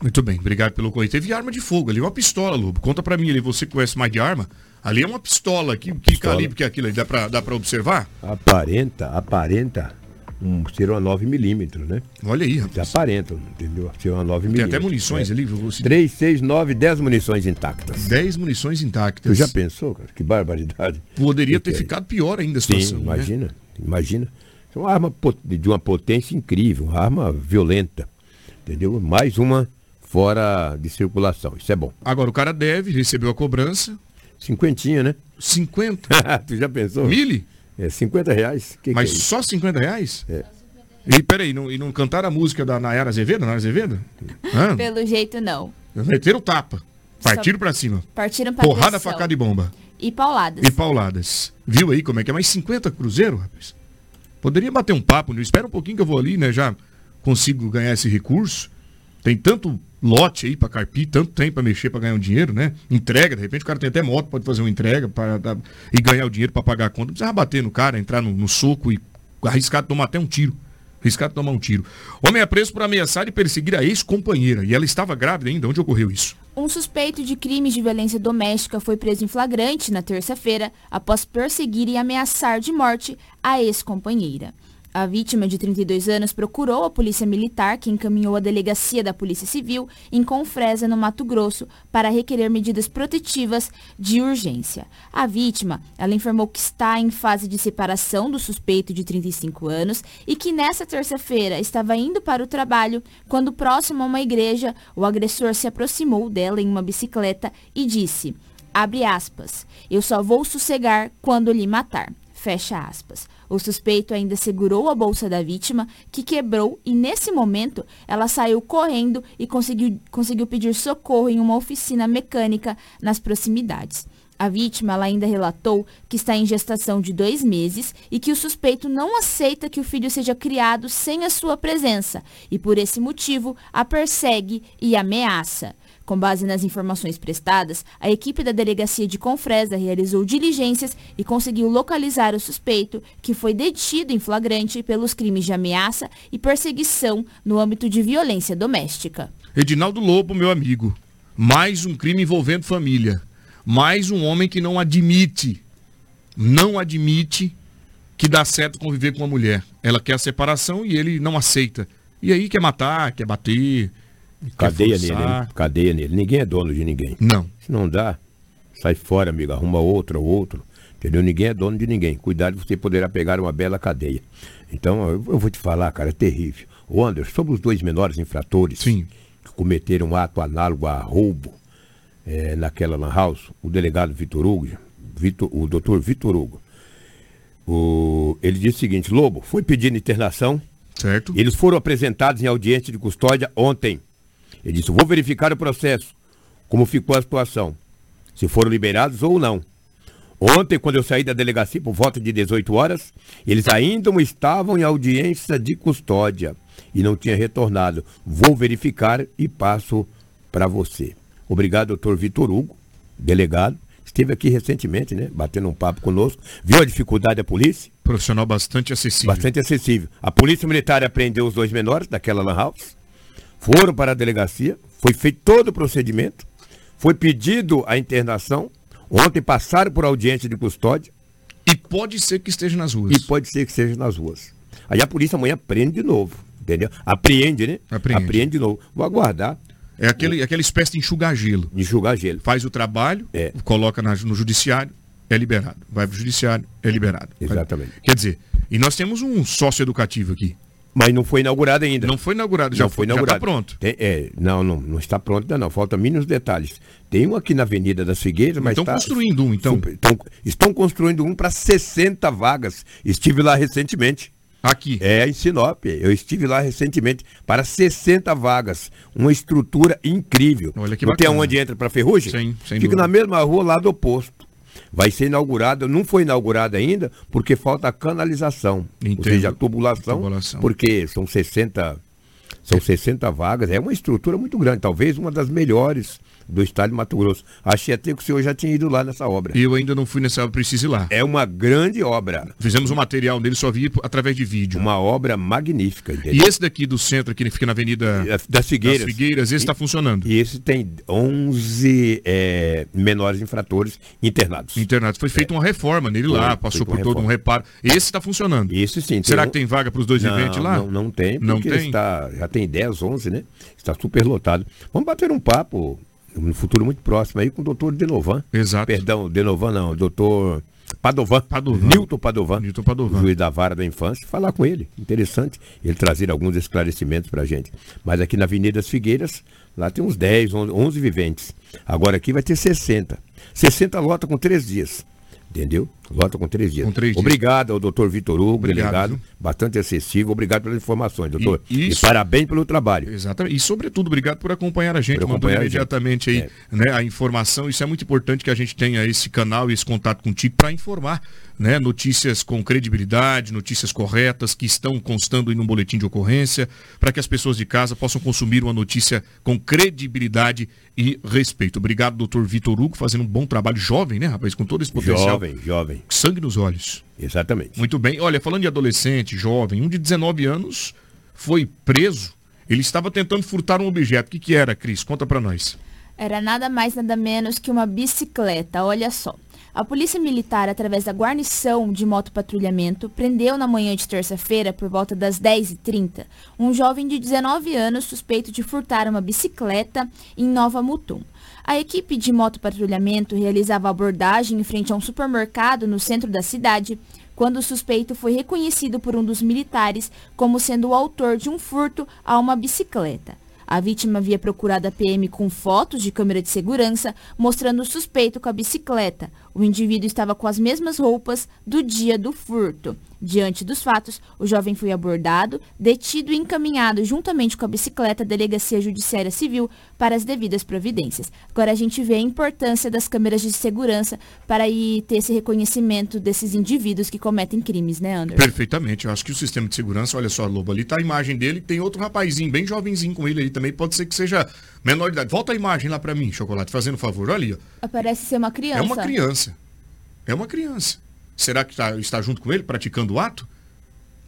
Muito bem, obrigado pelo correio. Teve arma de fogo ali, uma pistola, Lobo. Conta pra mim ali, você conhece mais de arma? Ali é uma pistola, que, que calibre que é aquilo ali? Dá pra, dá pra observar? Aparenta, aparenta um, ser uma 9mm, né? Olha aí, rapaz. Aparenta, entendeu? Ser uma 9mm. Tem até munições é. ali, você... 3, 6, 9, 10 munições intactas. 10 munições intactas. Tu já pensou, cara? Que barbaridade. Poderia ter é? ficado pior ainda a situação. Sim, imagina, né? imagina. É uma arma de uma potência incrível, uma arma violenta. Entendeu? Mais uma fora de circulação. Isso é bom. Agora o cara deve, recebeu a cobrança. Cinquentinha, né? 50? tu já pensou? Mil? É, 50 reais. Que Mas que é só 50 reais? É. E peraí, não, e não cantaram a música da Nayara Azevedo? Nayara Azevedo? Hã? Pelo jeito não. Meteram tapa. Partiram pra cima. Partiram pra Porrada, facada e bomba. E pauladas. E pauladas. Viu aí como é que é? Mais 50 cruzeiro, rapaz? Poderia bater um papo, não? Espera um pouquinho que eu vou ali, né? Já consigo ganhar esse recurso. Tem tanto lote aí para carpir, tanto tempo para mexer para ganhar um dinheiro, né? Entrega, de repente o cara tem até moto, pode fazer uma entrega para e ganhar o dinheiro para pagar a conta. Não precisa bater no cara, entrar no, no soco e arriscar tomar até um tiro. Arriscar tomar um tiro. Homem é preso por ameaçar e perseguir a ex-companheira. E ela estava grávida ainda. Onde ocorreu isso? Um suspeito de crimes de violência doméstica foi preso em flagrante na terça-feira após perseguir e ameaçar de morte a ex-companheira. A vítima de 32 anos procurou a polícia militar, que encaminhou a delegacia da Polícia Civil em Confresa, no Mato Grosso, para requerer medidas protetivas de urgência. A vítima, ela informou que está em fase de separação do suspeito de 35 anos e que nessa terça-feira estava indo para o trabalho quando próximo a uma igreja, o agressor se aproximou dela em uma bicicleta e disse: abre aspas, eu só vou sossegar quando lhe matar. Fecha aspas. O suspeito ainda segurou a bolsa da vítima, que quebrou, e nesse momento ela saiu correndo e conseguiu, conseguiu pedir socorro em uma oficina mecânica nas proximidades. A vítima ela ainda relatou que está em gestação de dois meses e que o suspeito não aceita que o filho seja criado sem a sua presença e, por esse motivo, a persegue e ameaça. Com base nas informações prestadas, a equipe da delegacia de Confresa realizou diligências e conseguiu localizar o suspeito, que foi detido em flagrante pelos crimes de ameaça e perseguição no âmbito de violência doméstica. Edinaldo Lobo, meu amigo, mais um crime envolvendo família. Mais um homem que não admite, não admite que dá certo conviver com uma mulher. Ela quer a separação e ele não aceita. E aí quer matar, quer bater, Cadeia nele, hein? cadeia nele. Ninguém é dono de ninguém. Não. Se não dá, sai fora, amigo. Arruma outro ou outro. Entendeu? Ninguém é dono de ninguém. Cuidado, você poderá pegar uma bela cadeia. Então, eu, eu vou te falar, cara, é terrível. O Anderson, sobre os dois menores infratores Sim. que cometeram um ato análogo a roubo é, naquela lan house, o delegado Vitor Hugo, Vitor, o doutor Vitor Hugo, o, ele disse o seguinte, Lobo, foi pedindo internação, certo. eles foram apresentados em audiência de custódia ontem. Ele disse: vou verificar o processo, como ficou a situação, se foram liberados ou não. Ontem, quando eu saí da delegacia por volta de 18 horas, eles ainda estavam em audiência de custódia e não tinha retornado. Vou verificar e passo para você. Obrigado, doutor Vitor Hugo, delegado. Esteve aqui recentemente, né? Batendo um papo conosco. Viu a dificuldade da polícia? Profissional bastante acessível. Bastante acessível. A polícia militar apreendeu os dois menores daquela lan house foram para a delegacia, foi feito todo o procedimento, foi pedido a internação, ontem passaram por audiência de custódia. E pode ser que esteja nas ruas. E pode ser que esteja nas ruas. Aí a polícia amanhã prende de novo, entendeu? Apreende, né? Apreende. Apreende de novo. Vou aguardar. É aquele, aquela espécie de enxugar gelo. Enxugar gelo. Faz o trabalho, é. coloca na, no judiciário, é liberado. Vai para o judiciário, é liberado. Exatamente. Quer dizer, e nós temos um sócio educativo aqui. Mas não foi inaugurado ainda. Não foi inaugurado, já, não foi inaugurado. Já está pronto. Tem, é, não, não, não está pronto ainda não. Falta mínimos detalhes. Tem um aqui na Avenida das Figueiras, mas estão tá, construindo um, então. Estão, estão construindo um para 60 vagas. Estive lá recentemente. Aqui. É, em Sinop. Eu estive lá recentemente para 60 vagas. Uma estrutura incrível. Olha que Não bacana. tem onde entra para Ferrugem? Sim, sem Fica dúvida. na mesma rua lá do oposto. Vai ser inaugurado, não foi inaugurado ainda, porque falta a canalização. Entendo. Ou seja, a tubulação, Tubulação. porque são 60, são 60 vagas, é uma estrutura muito grande, talvez uma das melhores do estado de Mato Grosso. Achei até que o senhor já tinha ido lá nessa obra. Eu ainda não fui nessa obra, preciso ir lá. É uma grande obra. Fizemos um material dele, só vi através de vídeo. Uma obra magnífica. E entendeu? esse daqui do centro, que fica na Avenida das Figueiras. das Figueiras, esse está funcionando. E esse tem 11 é, menores infratores internados. Internado. Foi feita uma reforma nele Foi, lá, passou por todo um reparo. Esse está funcionando. Esse sim. Será um- que tem vaga para os dois não, viventes lá? Não, não tem, Não porque tem? Está, já tem 10, 11, né? Está super lotado. Vamos bater um papo no futuro muito próximo aí com o doutor Denovan. Exato. Perdão, Denovan não, doutor Padovan. Padovan. Nilton Padovan. Nilton Padovan. Juiz da vara da infância. Falar com ele. Interessante. Ele trazer alguns esclarecimentos pra gente. Mas aqui na Avenida das Figueiras, lá tem uns 10, 11, 11 viventes. Agora aqui vai ter 60. 60 lota com três dias. Entendeu? Lota com três dias. Com três dias. Obrigado ao doutor Vitor Hugo, Obrigado, viu? Bastante acessível. Obrigado pelas informações, doutor. E- E, isso- parabéns pelo trabalho. Exatamente. E, sobretudo, obrigado por acompanhar a gente. Por Mandou acompanhar a gente. imediatamente aí É. né, a informação. Isso é muito importante que a gente tenha esse canal e esse contato contigo para informar né, notícias com credibilidade, notícias corretas que estão constando aí no boletim de ocorrência, para que as pessoas de casa possam consumir uma notícia com credibilidade e respeito. Obrigado, doutor Vitor Hugo, fazendo um bom trabalho. Jovem, né, rapaz? Com todo esse potencial. Jovem, jovem. Sangue nos olhos. Exatamente. Muito bem. Olha, falando de adolescente, jovem, um de 19 anos foi preso. Ele estava tentando furtar um objeto. O que, que era, Cris? Conta pra nós. Era nada mais nada menos que uma bicicleta, olha só. A Polícia Militar, através da guarnição de motopatrulhamento, prendeu na manhã de terça-feira, por volta das 10h30, um jovem de 19 anos suspeito de furtar uma bicicleta em Nova Mutum. A equipe de motopatrulhamento realizava abordagem em frente a um supermercado no centro da cidade, quando o suspeito foi reconhecido por um dos militares como sendo o autor de um furto a uma bicicleta. A vítima havia procurado a PM com fotos de câmera de segurança mostrando o suspeito com a bicicleta. O indivíduo estava com as mesmas roupas do dia do furto. Diante dos fatos, o jovem foi abordado, detido e encaminhado juntamente com a bicicleta à Delegacia Judiciária Civil para as devidas providências. Agora a gente vê a importância das câmeras de segurança para aí ter esse reconhecimento desses indivíduos que cometem crimes, né, Anderson? Perfeitamente. Eu acho que o sistema de segurança, olha só, Lobo, ali tá a imagem dele, tem outro rapazinho bem jovenzinho com ele ali também, pode ser que seja menor de idade. Volta a imagem lá para mim, Chocolate, fazendo favor. Olha ali, ó. Parece ser uma criança. É uma criança. É uma criança. Será que tá, está junto com ele praticando o ato?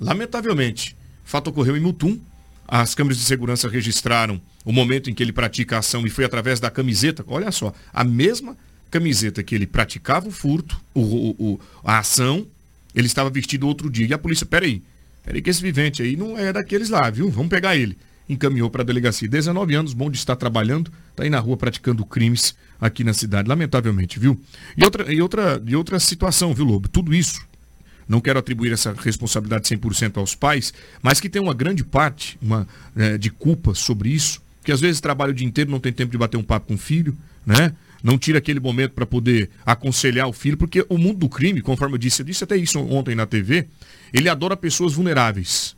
Lamentavelmente, fato ocorreu em Mutum. As câmeras de segurança registraram o momento em que ele pratica a ação e foi através da camiseta. Olha só, a mesma camiseta que ele praticava o furto, o, o, o, a ação, ele estava vestido outro dia. E a polícia, peraí, peraí que esse vivente aí não é daqueles lá, viu? Vamos pegar ele. Encaminhou para a delegacia. 19 anos, bom de estar trabalhando, está aí na rua praticando crimes aqui na cidade, lamentavelmente, viu? E outra, e outra, e outra situação, viu, Lobo? Tudo isso, não quero atribuir essa responsabilidade 100% aos pais, mas que tem uma grande parte uma, é, de culpa sobre isso, que às vezes trabalha o dia inteiro, não tem tempo de bater um papo com o filho, né? Não tira aquele momento para poder aconselhar o filho, porque o mundo do crime, conforme eu disse, eu disse até isso ontem na TV, ele adora pessoas vulneráveis.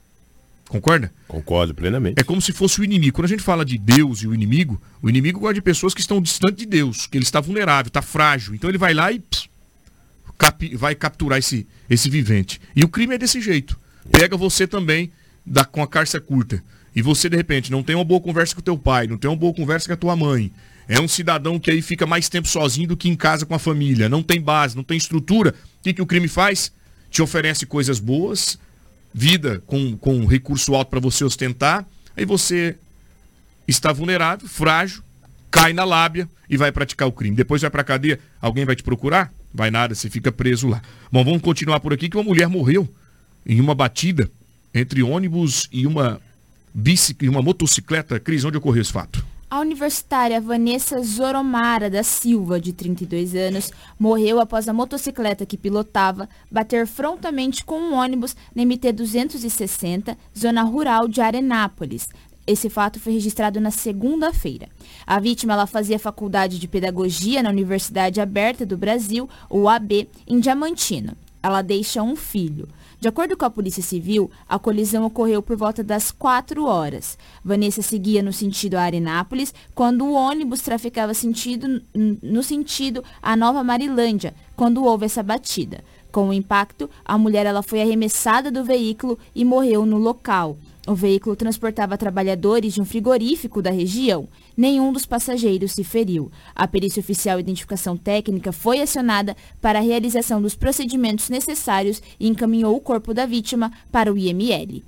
Concorda? Concordo plenamente. É como se fosse o inimigo. Quando a gente fala de Deus e o inimigo, o inimigo gosta de pessoas que estão distantes de Deus, que ele está vulnerável, está frágil. Então ele vai lá e pss, vai capturar esse, esse vivente. E o crime é desse jeito. Pega você também da, com a carça curta. E você, de repente, não tem uma boa conversa com o teu pai, não tem uma boa conversa com a tua mãe. É um cidadão que aí fica mais tempo sozinho do que em casa com a família. Não tem base, não tem estrutura. O que, que o crime faz? Te oferece coisas boas, vida com, com recurso alto para você ostentar, aí você está vulnerável, frágil, cai na lábia e vai praticar o crime. Depois vai para cadeia, alguém vai te procurar? Vai nada, você fica preso lá. Bom, vamos continuar por aqui que uma mulher morreu em uma batida entre ônibus e uma bicicleta, uma motocicleta. Cris, onde ocorreu esse fato? A universitária Vanessa Zoromara da Silva, de 32 anos, morreu após a motocicleta que pilotava bater frontalmente com um ônibus na MT 260, zona rural de Arenápolis. Esse fato foi registrado na segunda-feira. A vítima ela fazia faculdade de pedagogia na Universidade Aberta do Brasil, UAB, em Diamantino. Ela deixa um filho. De acordo com a Polícia Civil, a colisão ocorreu por volta das 4 horas. Vanessa seguia no sentido a Arenápolis quando o ônibus traficava sentido, no sentido a Nova Marilândia, quando houve essa batida. Com o impacto, a mulher ela foi arremessada do veículo e morreu no local. O veículo transportava trabalhadores de um frigorífico da região. Nenhum dos passageiros se feriu. A perícia oficial e identificação técnica foi acionada para a realização dos procedimentos necessários e encaminhou o corpo da vítima para o IML.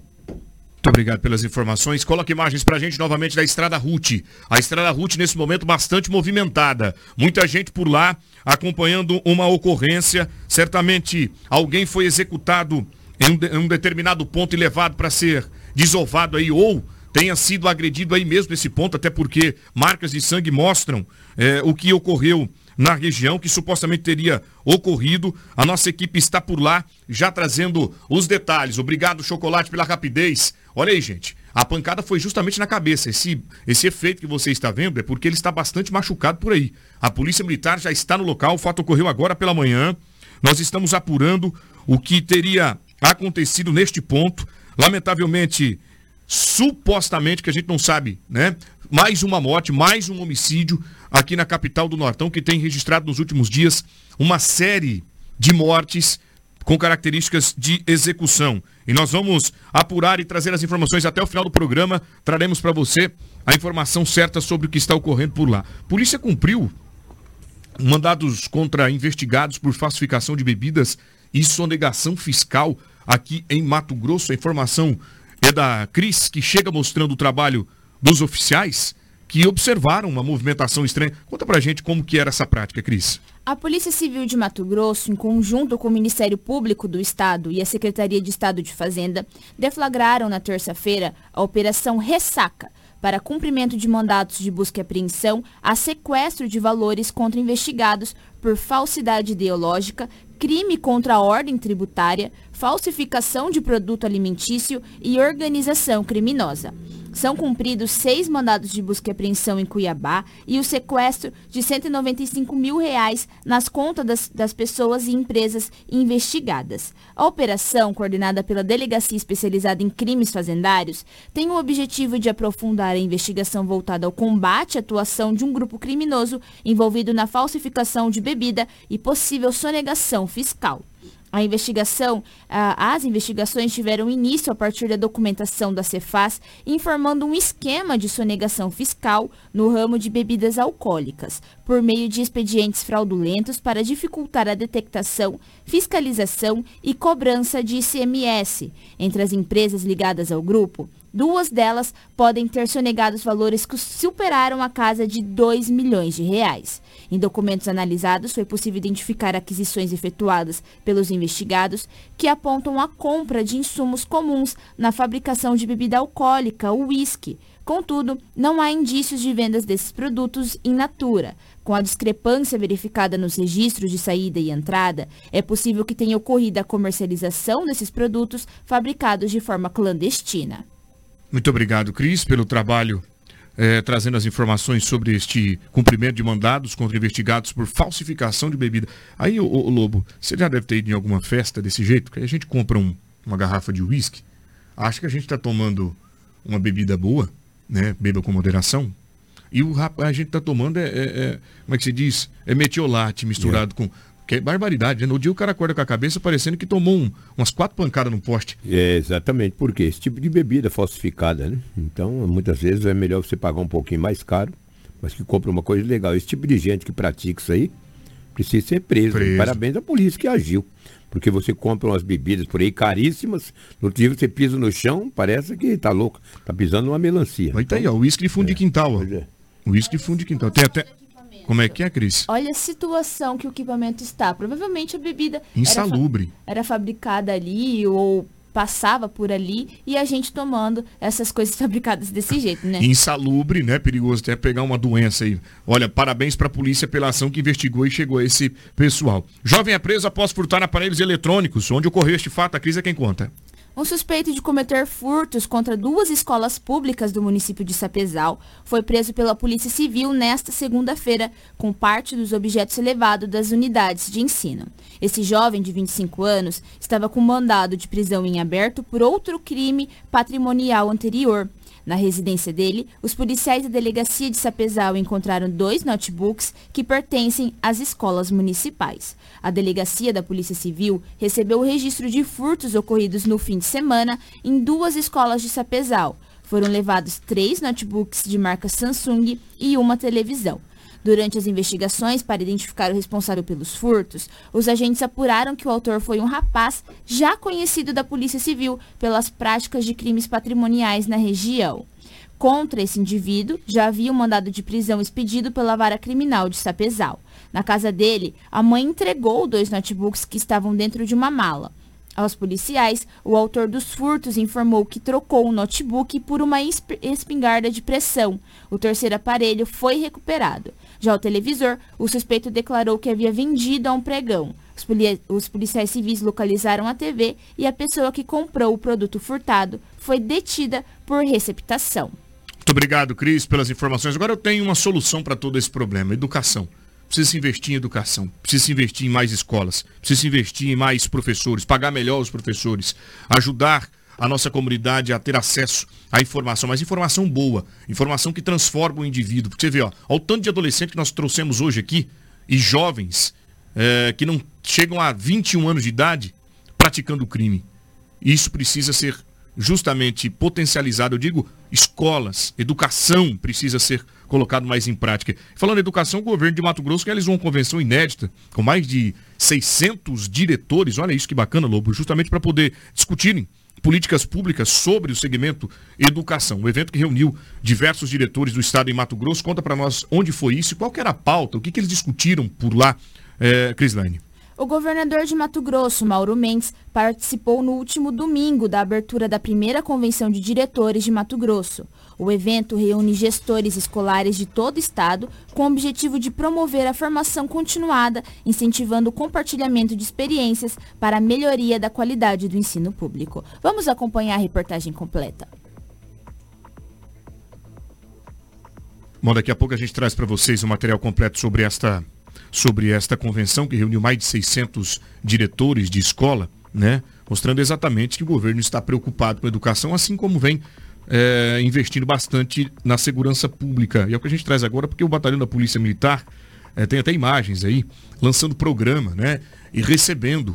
Muito obrigado pelas informações. Coloque imagens para a gente novamente da Estrada Ruth. A Estrada Ruth, nesse momento, bastante movimentada. Muita gente por lá acompanhando uma ocorrência. Certamente alguém foi executado em um, um determinado ponto e levado para ser desovado aí, ou tenha sido agredido aí mesmo nesse ponto, até porque marcas de sangue mostram é, o que ocorreu na região, que supostamente teria ocorrido. A nossa equipe está por lá, já trazendo os detalhes. Obrigado, Chocolate, pela rapidez. Olha aí, gente. A pancada foi justamente na cabeça. Esse, esse efeito que você está vendo é porque ele está bastante machucado por aí. A Polícia Militar já está no local. O fato ocorreu agora pela manhã. Nós estamos apurando o que teria acontecido neste ponto. Lamentavelmente, supostamente, que a gente não sabe, né? Mais uma morte, mais um homicídio aqui na capital do Nortão, que tem registrado nos últimos dias uma série de mortes com características de execução. E nós vamos apurar e trazer as informações até o final do programa. Traremos para você a informação certa sobre o que está ocorrendo por lá. Polícia cumpriu mandados contra investigados por falsificação de bebidas e sonegação fiscal aqui em Mato Grosso. A informação é da Cris, que chega mostrando o trabalho dos oficiais que observaram uma movimentação estranha. Conta pra gente como que era essa prática, Cris. A Polícia Civil de Mato Grosso, em conjunto com o Ministério Público do Estado e a Secretaria de Estado de Fazenda, deflagraram na terça-feira a Operação Ressaca, para cumprimento de mandatos de busca e apreensão a sequestro de valores contra investigados por falsidade ideológica, crime contra a ordem tributária, falsificação de produto alimentício e organização criminosa. São cumpridos seis mandados de busca e apreensão em Cuiabá e o sequestro de 195 mil reais nas contas das, das pessoas e empresas investigadas. A operação, coordenada pela Delegacia Especializada em Crimes Fazendários, tem o objetivo de aprofundar a investigação voltada ao combate à atuação de um grupo criminoso envolvido na falsificação de bebida e possível sonegação fiscal. A investigação, as investigações tiveram início a partir da documentação da Cefaz, informando um esquema de sonegação fiscal no ramo de bebidas alcoólicas, por meio de expedientes fraudulentos para dificultar a detectação, fiscalização e cobrança de ICMS entre as empresas ligadas ao grupo. Duas delas podem ter sonegados valores que superaram a casa de 2 milhões de reais. Em documentos analisados, foi possível identificar aquisições efetuadas pelos investigados que apontam a compra de insumos comuns na fabricação de bebida alcoólica, o uísque. Contudo, não há indícios de vendas desses produtos in natura. Com a discrepância verificada nos registros de saída e entrada, é possível que tenha ocorrido a comercialização desses produtos fabricados de forma clandestina. Muito obrigado, Cris, pelo trabalho é, trazendo as informações sobre este cumprimento de mandados contra investigados por falsificação de bebida. Aí, ô, ô, Lobo, você já deve ter ido em alguma festa desse jeito, que a gente compra um, uma garrafa de uísque, acha que a gente está tomando uma bebida boa, né? Beba com moderação. E o a gente está tomando é, é, é, como é que se diz? É metiolate misturado yeah. com que é barbaridade, né? No dia o cara acorda com a cabeça parecendo que tomou um, umas quatro pancadas no poste. É, exatamente, porque esse tipo de bebida falsificada, né? Então, muitas vezes é melhor você pagar um pouquinho mais caro, mas que compra uma coisa legal. Esse tipo de gente que pratica isso aí precisa ser preso. preso. Parabéns à polícia que agiu. Porque você compra umas bebidas por aí caríssimas, no dia você pisa no chão, parece que tá louco. Tá pisando numa melancia. Mas então, tá aí, ó, uísque de fundo é, de quintal, ó. É. Uísque de fundo de quintal. Tem até. Como é que é, Cris? Olha a situação que o equipamento está. Provavelmente a bebida insalubre era, era fabricada ali ou passava por ali e a gente tomando essas coisas fabricadas desse jeito, né? Insalubre, né? Perigoso até pegar uma doença aí. Olha, parabéns para a polícia pela ação que investigou e chegou a esse pessoal. Jovem é preso após furtar aparelhos eletrônicos. Onde ocorreu este fato? A Cris é quem conta. Um suspeito de cometer furtos contra duas escolas públicas do município de Sapezal foi preso pela Polícia Civil nesta segunda-feira, com parte dos objetos levados das unidades de ensino. Esse jovem de 25 anos estava com mandado de prisão em aberto por outro crime patrimonial anterior. Na residência dele, os policiais da delegacia de Sapezal encontraram dois notebooks que pertencem às escolas municipais. A delegacia da Polícia Civil recebeu o registro de furtos ocorridos no fim de semana em duas escolas de Sapezal. Foram levados três notebooks de marca Samsung e uma televisão. Durante as investigações para identificar o responsável pelos furtos, os agentes apuraram que o autor foi um rapaz já conhecido da Polícia Civil pelas práticas de crimes patrimoniais na região. Contra esse indivíduo, já havia um mandado de prisão expedido pela vara criminal de Sapezal. Na casa dele, a mãe entregou dois notebooks que estavam dentro de uma mala. Aos policiais, o autor dos furtos informou que trocou o notebook por uma espingarda de pressão. O terceiro aparelho foi recuperado. Já o televisor, o suspeito declarou que havia vendido a um pregão. Os, os policiais civis localizaram a TV e a pessoa que comprou o produto furtado foi detida por receptação. Muito obrigado, Cris, pelas informações. Agora eu tenho uma solução para todo esse problema: educação. Precisa se investir em educação, precisa se investir em mais escolas, precisa se investir em mais professores, pagar melhor os professores, ajudar a nossa comunidade a ter acesso à informação, mas informação boa, informação que transforma o indivíduo. Porque você vê, ó, ó o tanto de adolescente que nós trouxemos hoje aqui, e jovens é, que não chegam a 21 anos de idade praticando crime. Isso precisa ser justamente potencializado. Eu digo, escolas, educação precisa ser colocado mais em prática. Falando em educação, o governo de Mato Grosso realizou uma convenção inédita com mais de 600 diretores. Olha isso que bacana, Lobo, justamente para poder discutirem políticas públicas sobre o segmento educação. O evento que reuniu diversos diretores do estado em Mato Grosso. Conta para nós onde foi isso e qual era a pauta, o que, que eles discutiram por lá, é, Crislaine. O governador de Mato Grosso, Mauro Mendes, participou no último domingo da abertura da primeira convenção de diretores de Mato Grosso. O evento reúne gestores escolares de todo o estado com o objetivo de promover a formação continuada, incentivando o compartilhamento de experiências para a melhoria da qualidade do ensino público. Vamos acompanhar a reportagem completa. Bom, daqui a pouco a gente traz para vocês o material completo sobre esta sobre esta convenção que reuniu mais de 600 diretores de escola, né? Mostrando exatamente que o governo está preocupado com a educação, assim como vem é, investindo bastante na segurança pública. E é o que a gente traz agora, porque o Batalhão da Polícia Militar é, tem até imagens aí, lançando programa, né? E recebendo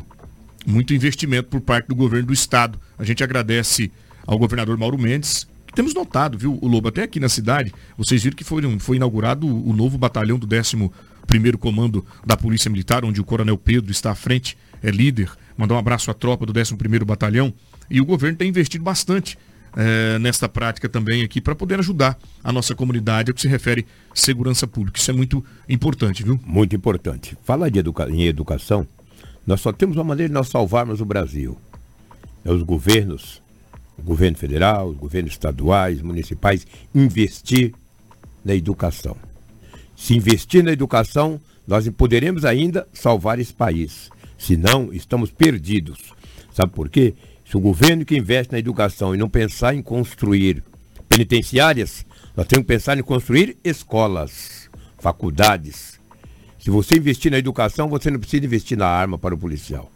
muito investimento por parte do governo do estado. A gente agradece ao governador Mauro Mendes, temos notado, viu, o Lobo, até aqui na cidade, vocês viram que foi, foi inaugurado o novo batalhão do 11 primeiro comando da Polícia Militar, onde o Coronel Pedro está à frente, é líder. Mandar um abraço à tropa do 11º Batalhão. E o governo tem investido bastante é, nesta prática também aqui para poder ajudar a nossa comunidade ao que se refere segurança pública. Isso é muito importante, viu? Muito importante. Fala de educa em educação, nós só temos uma maneira de nós salvarmos o Brasil. É os governos, o governo federal, os governos estaduais, municipais, investir na educação. Se investir na educação, nós poderemos ainda salvar esse país. Se não, estamos perdidos. Sabe por quê? Se o governo que investe na educação e não pensar em construir penitenciárias, nós temos que pensar em construir escolas, faculdades. Se você investir na educação, você não precisa investir na arma para o policial.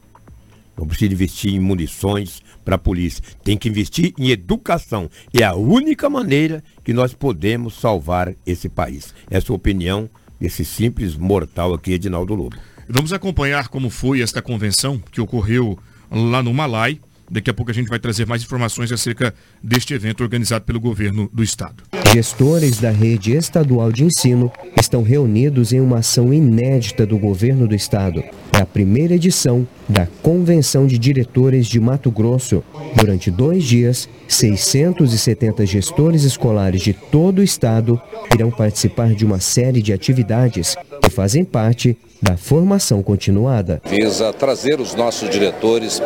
Não precisa investir em munições para a polícia. Tem que investir em educação. É a única maneira que nós podemos salvar esse país. Essa é a opinião desse simples mortal aqui, Edinaldo Lobo. Vamos acompanhar como foi esta convenção que ocorreu lá no Malai. Daqui a pouco a gente vai trazer mais informações acerca deste evento organizado pelo governo do estado. Gestores da rede estadual de ensino estão reunidos em uma ação inédita do governo do estado. É a primeira edição da Convenção de Diretores de Mato Grosso. Durante dois dias, 670 gestores escolares de todo o estado irão participar de uma série de atividades que fazem parte da formação continuada. Visa trazer os nossos diretores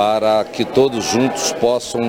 para que todos juntos possam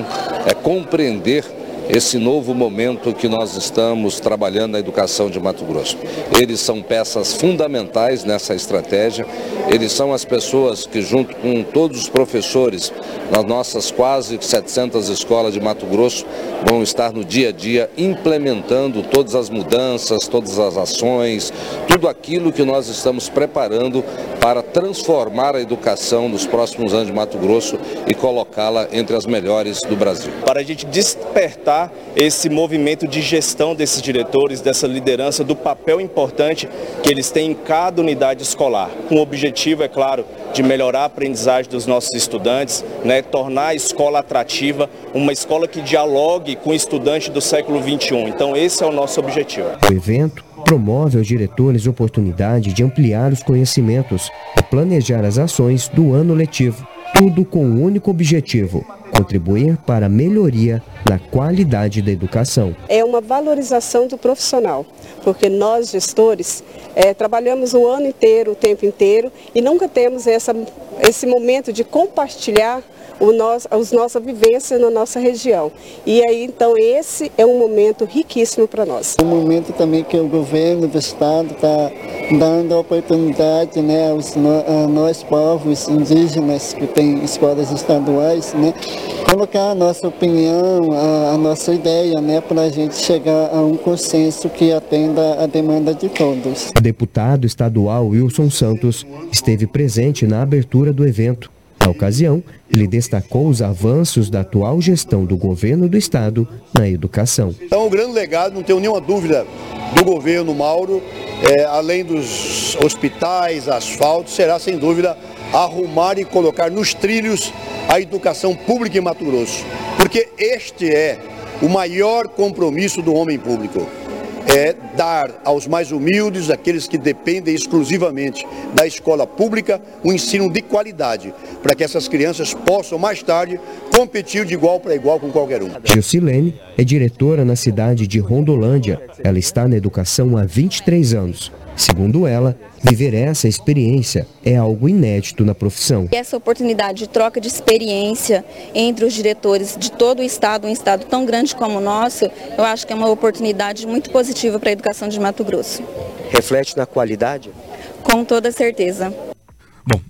é, compreender esse novo momento que nós estamos trabalhando na educação de Mato Grosso. Eles são peças fundamentais nessa estratégia, eles são as pessoas que, junto com todos os professores nas nossas quase 700 escolas de Mato Grosso, vão estar no dia a dia implementando todas as mudanças, todas as ações, tudo aquilo que nós estamos preparando para transformar a educação nos próximos anos de Mato Grosso e colocá-la entre as melhores do Brasil. Para a gente despertar esse movimento de gestão desses diretores, dessa liderança, do papel importante que eles têm em cada unidade escolar, com o objetivo, é claro, de melhorar a aprendizagem dos nossos estudantes, né, tornar a escola atrativa, uma escola que dialogue com o estudante do século XXI. Então esse é o nosso objetivo. O evento promove aos diretores oportunidade de ampliar os conhecimentos e planejar as ações do ano letivo, tudo com o um único objetivo, contribuir para a melhoria na qualidade da educação. É uma valorização do profissional, porque nós, gestores, é, trabalhamos o ano inteiro, o tempo inteiro, e nunca temos essa, esse momento de compartilhar o nosso, as nossa vivência na nossa região. E aí, então, esse é um momento riquíssimo para nós. Um momento também que o governo do estado está dando a oportunidade né, aos a nós povos indígenas que têm escolas estaduais, né, colocar a nossa opinião, a, a nossa ideia, né, para a gente chegar a um consenso que atenda a demanda de todos. O deputado estadual Wilson Santos esteve presente na abertura do evento. Na ocasião, ele destacou os avanços da atual gestão do governo do estado na educação. Então, o grande legado, não tenho nenhuma dúvida, do governo Mauro, é, além dos hospitais, asfalto, será sem dúvida arrumar e colocar nos trilhos a educação pública em Mato Grosso. Porque este é o maior compromisso do homem público é dar aos mais humildes, aqueles que dependem exclusivamente da escola pública, um ensino de qualidade, para que essas crianças possam mais tarde competir de igual para igual com qualquer um. Gilcilene é diretora na cidade de Rondolândia. Ela está na educação há 23 anos. Segundo ela, viver essa experiência é algo inédito na profissão. Essa oportunidade de troca de experiência entre os diretores de todo o estado, um estado tão grande como o nosso, eu acho que é uma oportunidade muito positiva para a educação de Mato Grosso. Reflete na qualidade? Com toda certeza. Bom,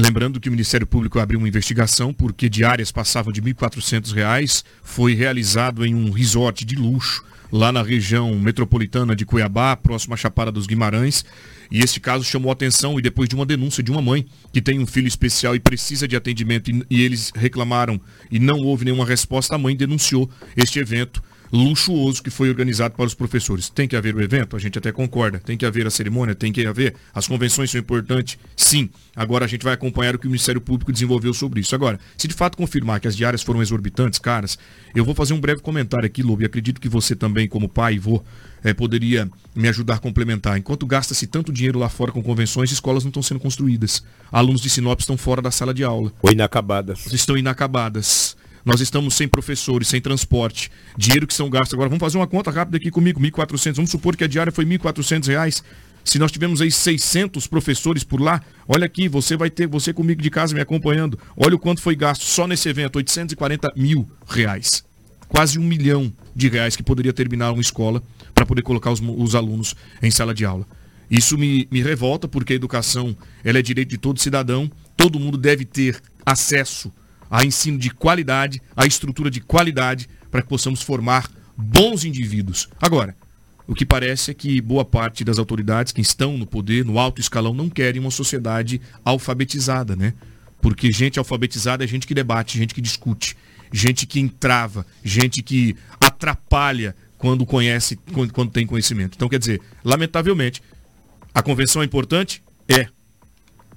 Lembrando que o Ministério Público abriu uma investigação porque diárias passavam de R$ 1.400, foi realizado em um resort de luxo lá na região metropolitana de Cuiabá, próximo à Chapada dos Guimarães. E este caso chamou atenção e depois de uma denúncia de uma mãe que tem um filho especial e precisa de atendimento e, e eles reclamaram e não houve nenhuma resposta, a mãe denunciou este evento luxuoso que foi organizado para os professores. Tem que haver o evento? A gente até concorda. Tem que haver a cerimônia? Tem que haver. As convenções são importantes? Sim. Agora a gente vai acompanhar o que o Ministério Público desenvolveu sobre isso. Agora, se de fato confirmar que as diárias foram exorbitantes, caras, eu vou fazer um breve comentário aqui, Lobo, e acredito que você também, como pai e vô, é, poderia me ajudar a complementar. Enquanto gasta-se tanto dinheiro lá fora com convenções, escolas não estão sendo construídas. Alunos de Sinop estão fora da sala de aula. Ou inacabadas. Estão inacabadas. Nós estamos sem professores, sem transporte, dinheiro que são gastos. Agora, vamos fazer uma conta rápida aqui comigo, 1.400. Vamos supor que a diária foi 1.400 reais. Se nós tivemos aí 600 professores por lá, olha aqui, você vai ter, você comigo de casa me acompanhando, olha o quanto foi gasto só nesse evento, 840 mil reais. Quase um milhão de reais que poderia terminar uma escola para poder colocar os, os, alunos em sala de aula. Isso me, me revolta porque a educação ela é direito de todo cidadão, todo mundo deve ter acesso a ensino de qualidade, a estrutura de qualidade, para que possamos formar bons indivíduos. Agora, o que parece é que boa parte das autoridades que estão no poder, no alto escalão, não querem uma sociedade alfabetizada, né? Porque gente alfabetizada é gente que debate, gente que discute, gente que entrava, gente que atrapalha quando conhece, quando, quando tem conhecimento. Então, quer dizer, lamentavelmente, a convenção é importante? É.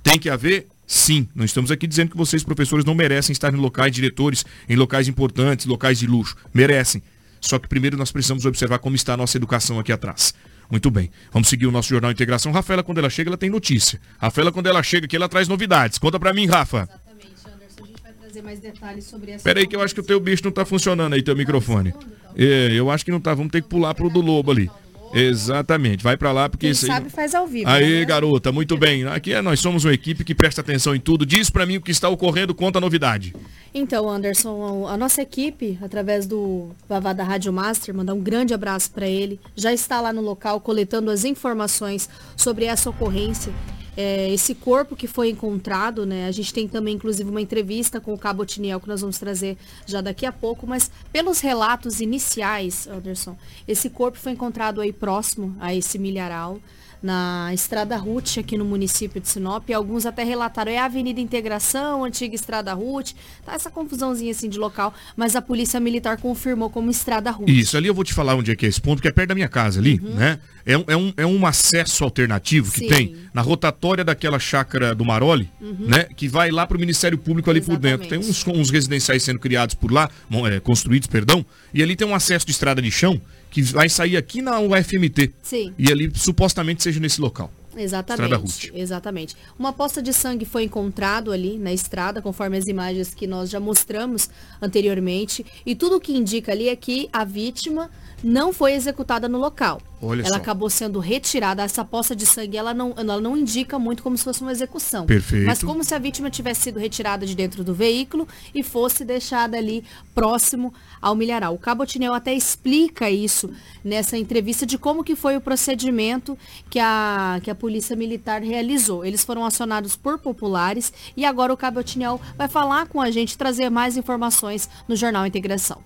Tem que haver Sim, não estamos aqui dizendo que vocês, professores, não merecem estar em locais, diretores, em locais importantes, locais de luxo. Merecem. Só que primeiro nós precisamos observar como está a nossa educação aqui atrás. Muito bem. Vamos seguir o nosso Jornal Integração. Rafaela, quando ela chega, ela tem notícia. Rafaela, quando ela chega aqui, ela traz novidades. Conta pra mim, Rafa. Exatamente, Anderson. A gente vai trazer mais detalhes sobre essa. Peraí, que eu acho que o teu bicho não tá funcionando aí, teu microfone. É, eu acho que não tá. Vamos ter que pular pro do Lobo ali. Exatamente, vai para lá porque Quem isso sabe faz ao vivo. Aí, né? garota, muito bem. Aqui é, nós somos uma equipe que presta atenção em tudo. Diz para mim o que está ocorrendo, conta a novidade. Então, Anderson, a nossa equipe, através do Vavá da Rádio Master, mandar um grande abraço para ele, já está lá no local coletando as informações sobre essa ocorrência é, esse corpo que foi encontrado, né? A gente tem também, inclusive, uma entrevista com o Cabo Tiniel que nós vamos trazer já daqui a pouco, mas pelos relatos iniciais, Anderson, esse corpo foi encontrado aí próximo a esse milharal na Estrada Ruth, aqui no município de Sinop. E alguns até relataram, é a Avenida Integração, antiga Estrada Ruth. Tá essa confusãozinha assim de local, mas a Polícia Militar confirmou como Estrada Ruth. Isso, ali eu vou te falar onde é que é esse ponto, que é perto da minha casa ali, uhum. né? É, é, um, é um acesso alternativo que Sim. tem na rotatória daquela chácara do Maroli, uhum. né? Que vai lá para o Ministério Público ali Exatamente. por dentro. Tem uns, uns residenciais sendo criados por lá, é, construídos, perdão, e ali tem um acesso de estrada de chão que vai sair aqui na UFMT. Sim. E ali supostamente seja nesse local. Exatamente. Exatamente. Uma poça de sangue foi encontrado ali na estrada, conforme as imagens que nós já mostramos anteriormente. E tudo o que indica ali é que a vítima não foi executada no local. Olha ela só. acabou sendo retirada. Essa poça de sangue, ela não, ela não indica muito como se fosse uma execução. Perfeito. Mas como se a vítima tivesse sido retirada de dentro do veículo e fosse deixada ali próximo ao milharal. O Cabo Tinel até explica isso nessa entrevista de como que foi o procedimento que a, que a Polícia Militar realizou. Eles foram acionados por populares e agora o Cabo Tinel vai falar com a gente, trazer mais informações no Jornal Integração.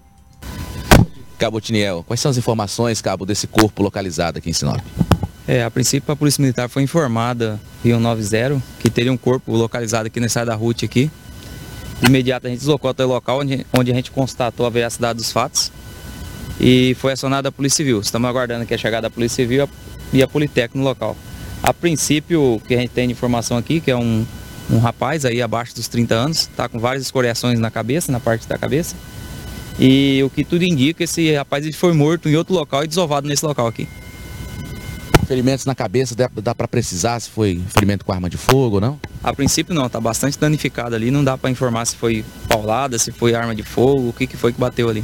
Cabo Tiniel, quais são as informações, Cabo, desse corpo localizado aqui em Sinop? É, a princípio a Polícia Militar foi informada, Rio 90, que teria um corpo localizado aqui na estrada da RUT aqui. De imediato a gente deslocou até o local onde, onde a gente constatou a veracidade dos fatos e foi acionada a Polícia Civil. Estamos aguardando aqui a chegada da Polícia Civil e a Politec no local. A princípio, o que a gente tem de informação aqui, que é um, um rapaz aí abaixo dos 30 anos, está com várias escoriações na cabeça, na parte da cabeça. E o que tudo indica, esse rapaz ele foi morto em outro local e desovado nesse local aqui. Ferimentos na cabeça, dá, dá para precisar se foi ferimento com arma de fogo ou não? A princípio não, tá bastante danificado ali, não dá para informar se foi paulada, se foi arma de fogo, o que, que foi que bateu ali.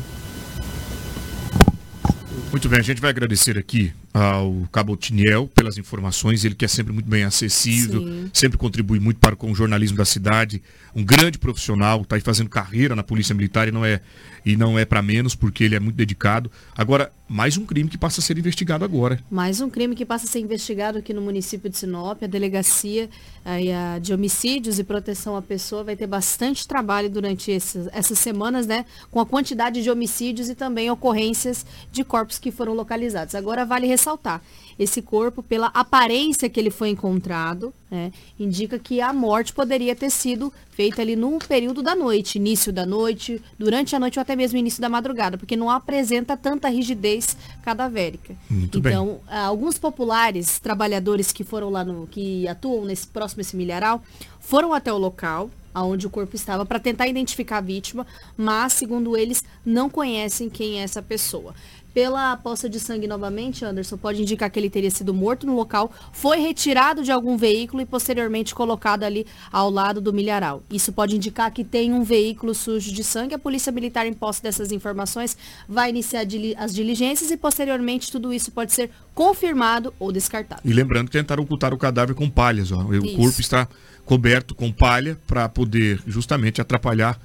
Muito bem, a gente vai agradecer aqui ao Cabo Tiniel pelas informações, ele que é sempre muito bem acessível, Sim. sempre contribui muito para com o jornalismo da cidade, um grande profissional, está aí fazendo carreira na Polícia Militar e não é e não é para menos porque ele é muito dedicado. Agora, mais um crime que passa a ser investigado agora. Mais um crime que passa a ser investigado aqui no município de Sinop, a delegacia aí, a, de homicídios e proteção à pessoa vai ter bastante trabalho durante esses, essas semanas, né, com a quantidade de homicídios e também ocorrências de corpos que foram localizados. Agora vale ressaltar, esse corpo, pela aparência que ele foi encontrado, né, indica que a morte poderia ter sido feita ali no período da noite, início da noite, durante a noite ou até mesmo início da madrugada, porque não apresenta tanta rigidez cadavérica. Muito então, bem. alguns populares, trabalhadores que foram lá no, que atuam nesse próximo esse milharal, foram até o local, aonde o corpo estava para tentar identificar a vítima, mas segundo eles não conhecem quem é essa pessoa pela poça de sangue novamente, Anderson, pode indicar que ele teria sido morto no local, foi retirado de algum veículo e posteriormente colocado ali ao lado do milharal. Isso pode indicar que tem um veículo sujo de sangue. A Polícia Militar, em posse dessas informações, vai iniciar as diligências e posteriormente tudo isso pode ser confirmado ou descartado. E lembrando que tentaram ocultar o cadáver com palhas. Ó. O isso. corpo está coberto com palha para poder justamente atrapalhar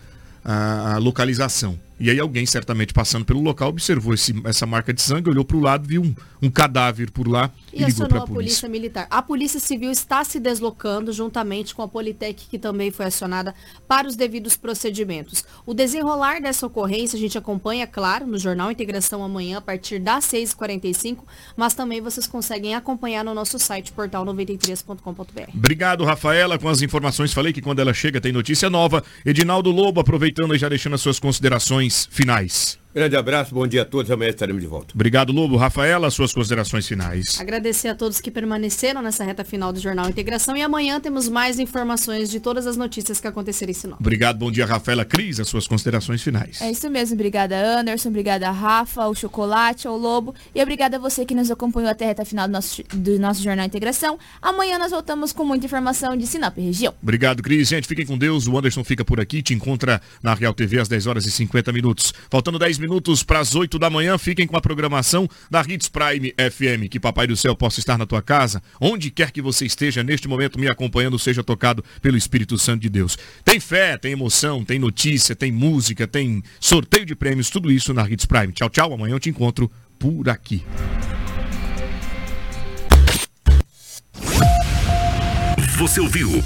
a, a localização. E aí alguém, certamente passando pelo local, observou esse, essa marca de sangue, olhou para o lado, viu um, um, cadáver por lá e, e ligou para a polícia. polícia Militar. A Polícia Civil está se deslocando juntamente com a Politec, que também foi acionada para os devidos procedimentos. O desenrolar dessa ocorrência a gente acompanha, claro, no Jornal Integração amanhã, a partir das 6h45, mas também vocês conseguem acompanhar no nosso site, portal93.com.br. Obrigado, Rafaela, com as informações. Falei que quando ela chega tem notícia nova. Edinaldo Lobo, aproveitando e já deixando as suas considerações finais. Grande abraço, bom dia a todos. Amanhã estaremos de volta. Obrigado, Lobo. Rafaela, suas considerações finais. Agradecer a todos que permaneceram nessa reta final do Jornal Integração e amanhã temos mais informações de todas as notícias que acontecerem em Sinop. Obrigado, bom dia, Rafaela. Cris, as suas considerações finais. É isso mesmo. Obrigada, Anderson. Obrigada, Rafa, ao Chocolate, ao Lobo. E obrigada a você que nos acompanhou até a reta final do nosso, do nosso Jornal Integração. Amanhã nós voltamos com muita informação de Sinop região. Obrigado, Cris. Gente, fiquem com Deus. O Anderson fica por aqui. Te encontra na Real TV às 10 horas e 50 minutos. Faltando 10 minutos para as 8 8 da manhã. Fiquem com a programação da Hits Prime FM. Que Papai do Céu possa estar na tua casa, onde quer que você esteja neste momento me acompanhando, seja tocado pelo Espírito Santo de Deus. Tem fé, tem emoção, tem notícia, tem música, tem sorteio de prêmios, tudo isso na Hits Prime. Tchau, tchau. Amanhã eu te encontro por aqui. Você ouviu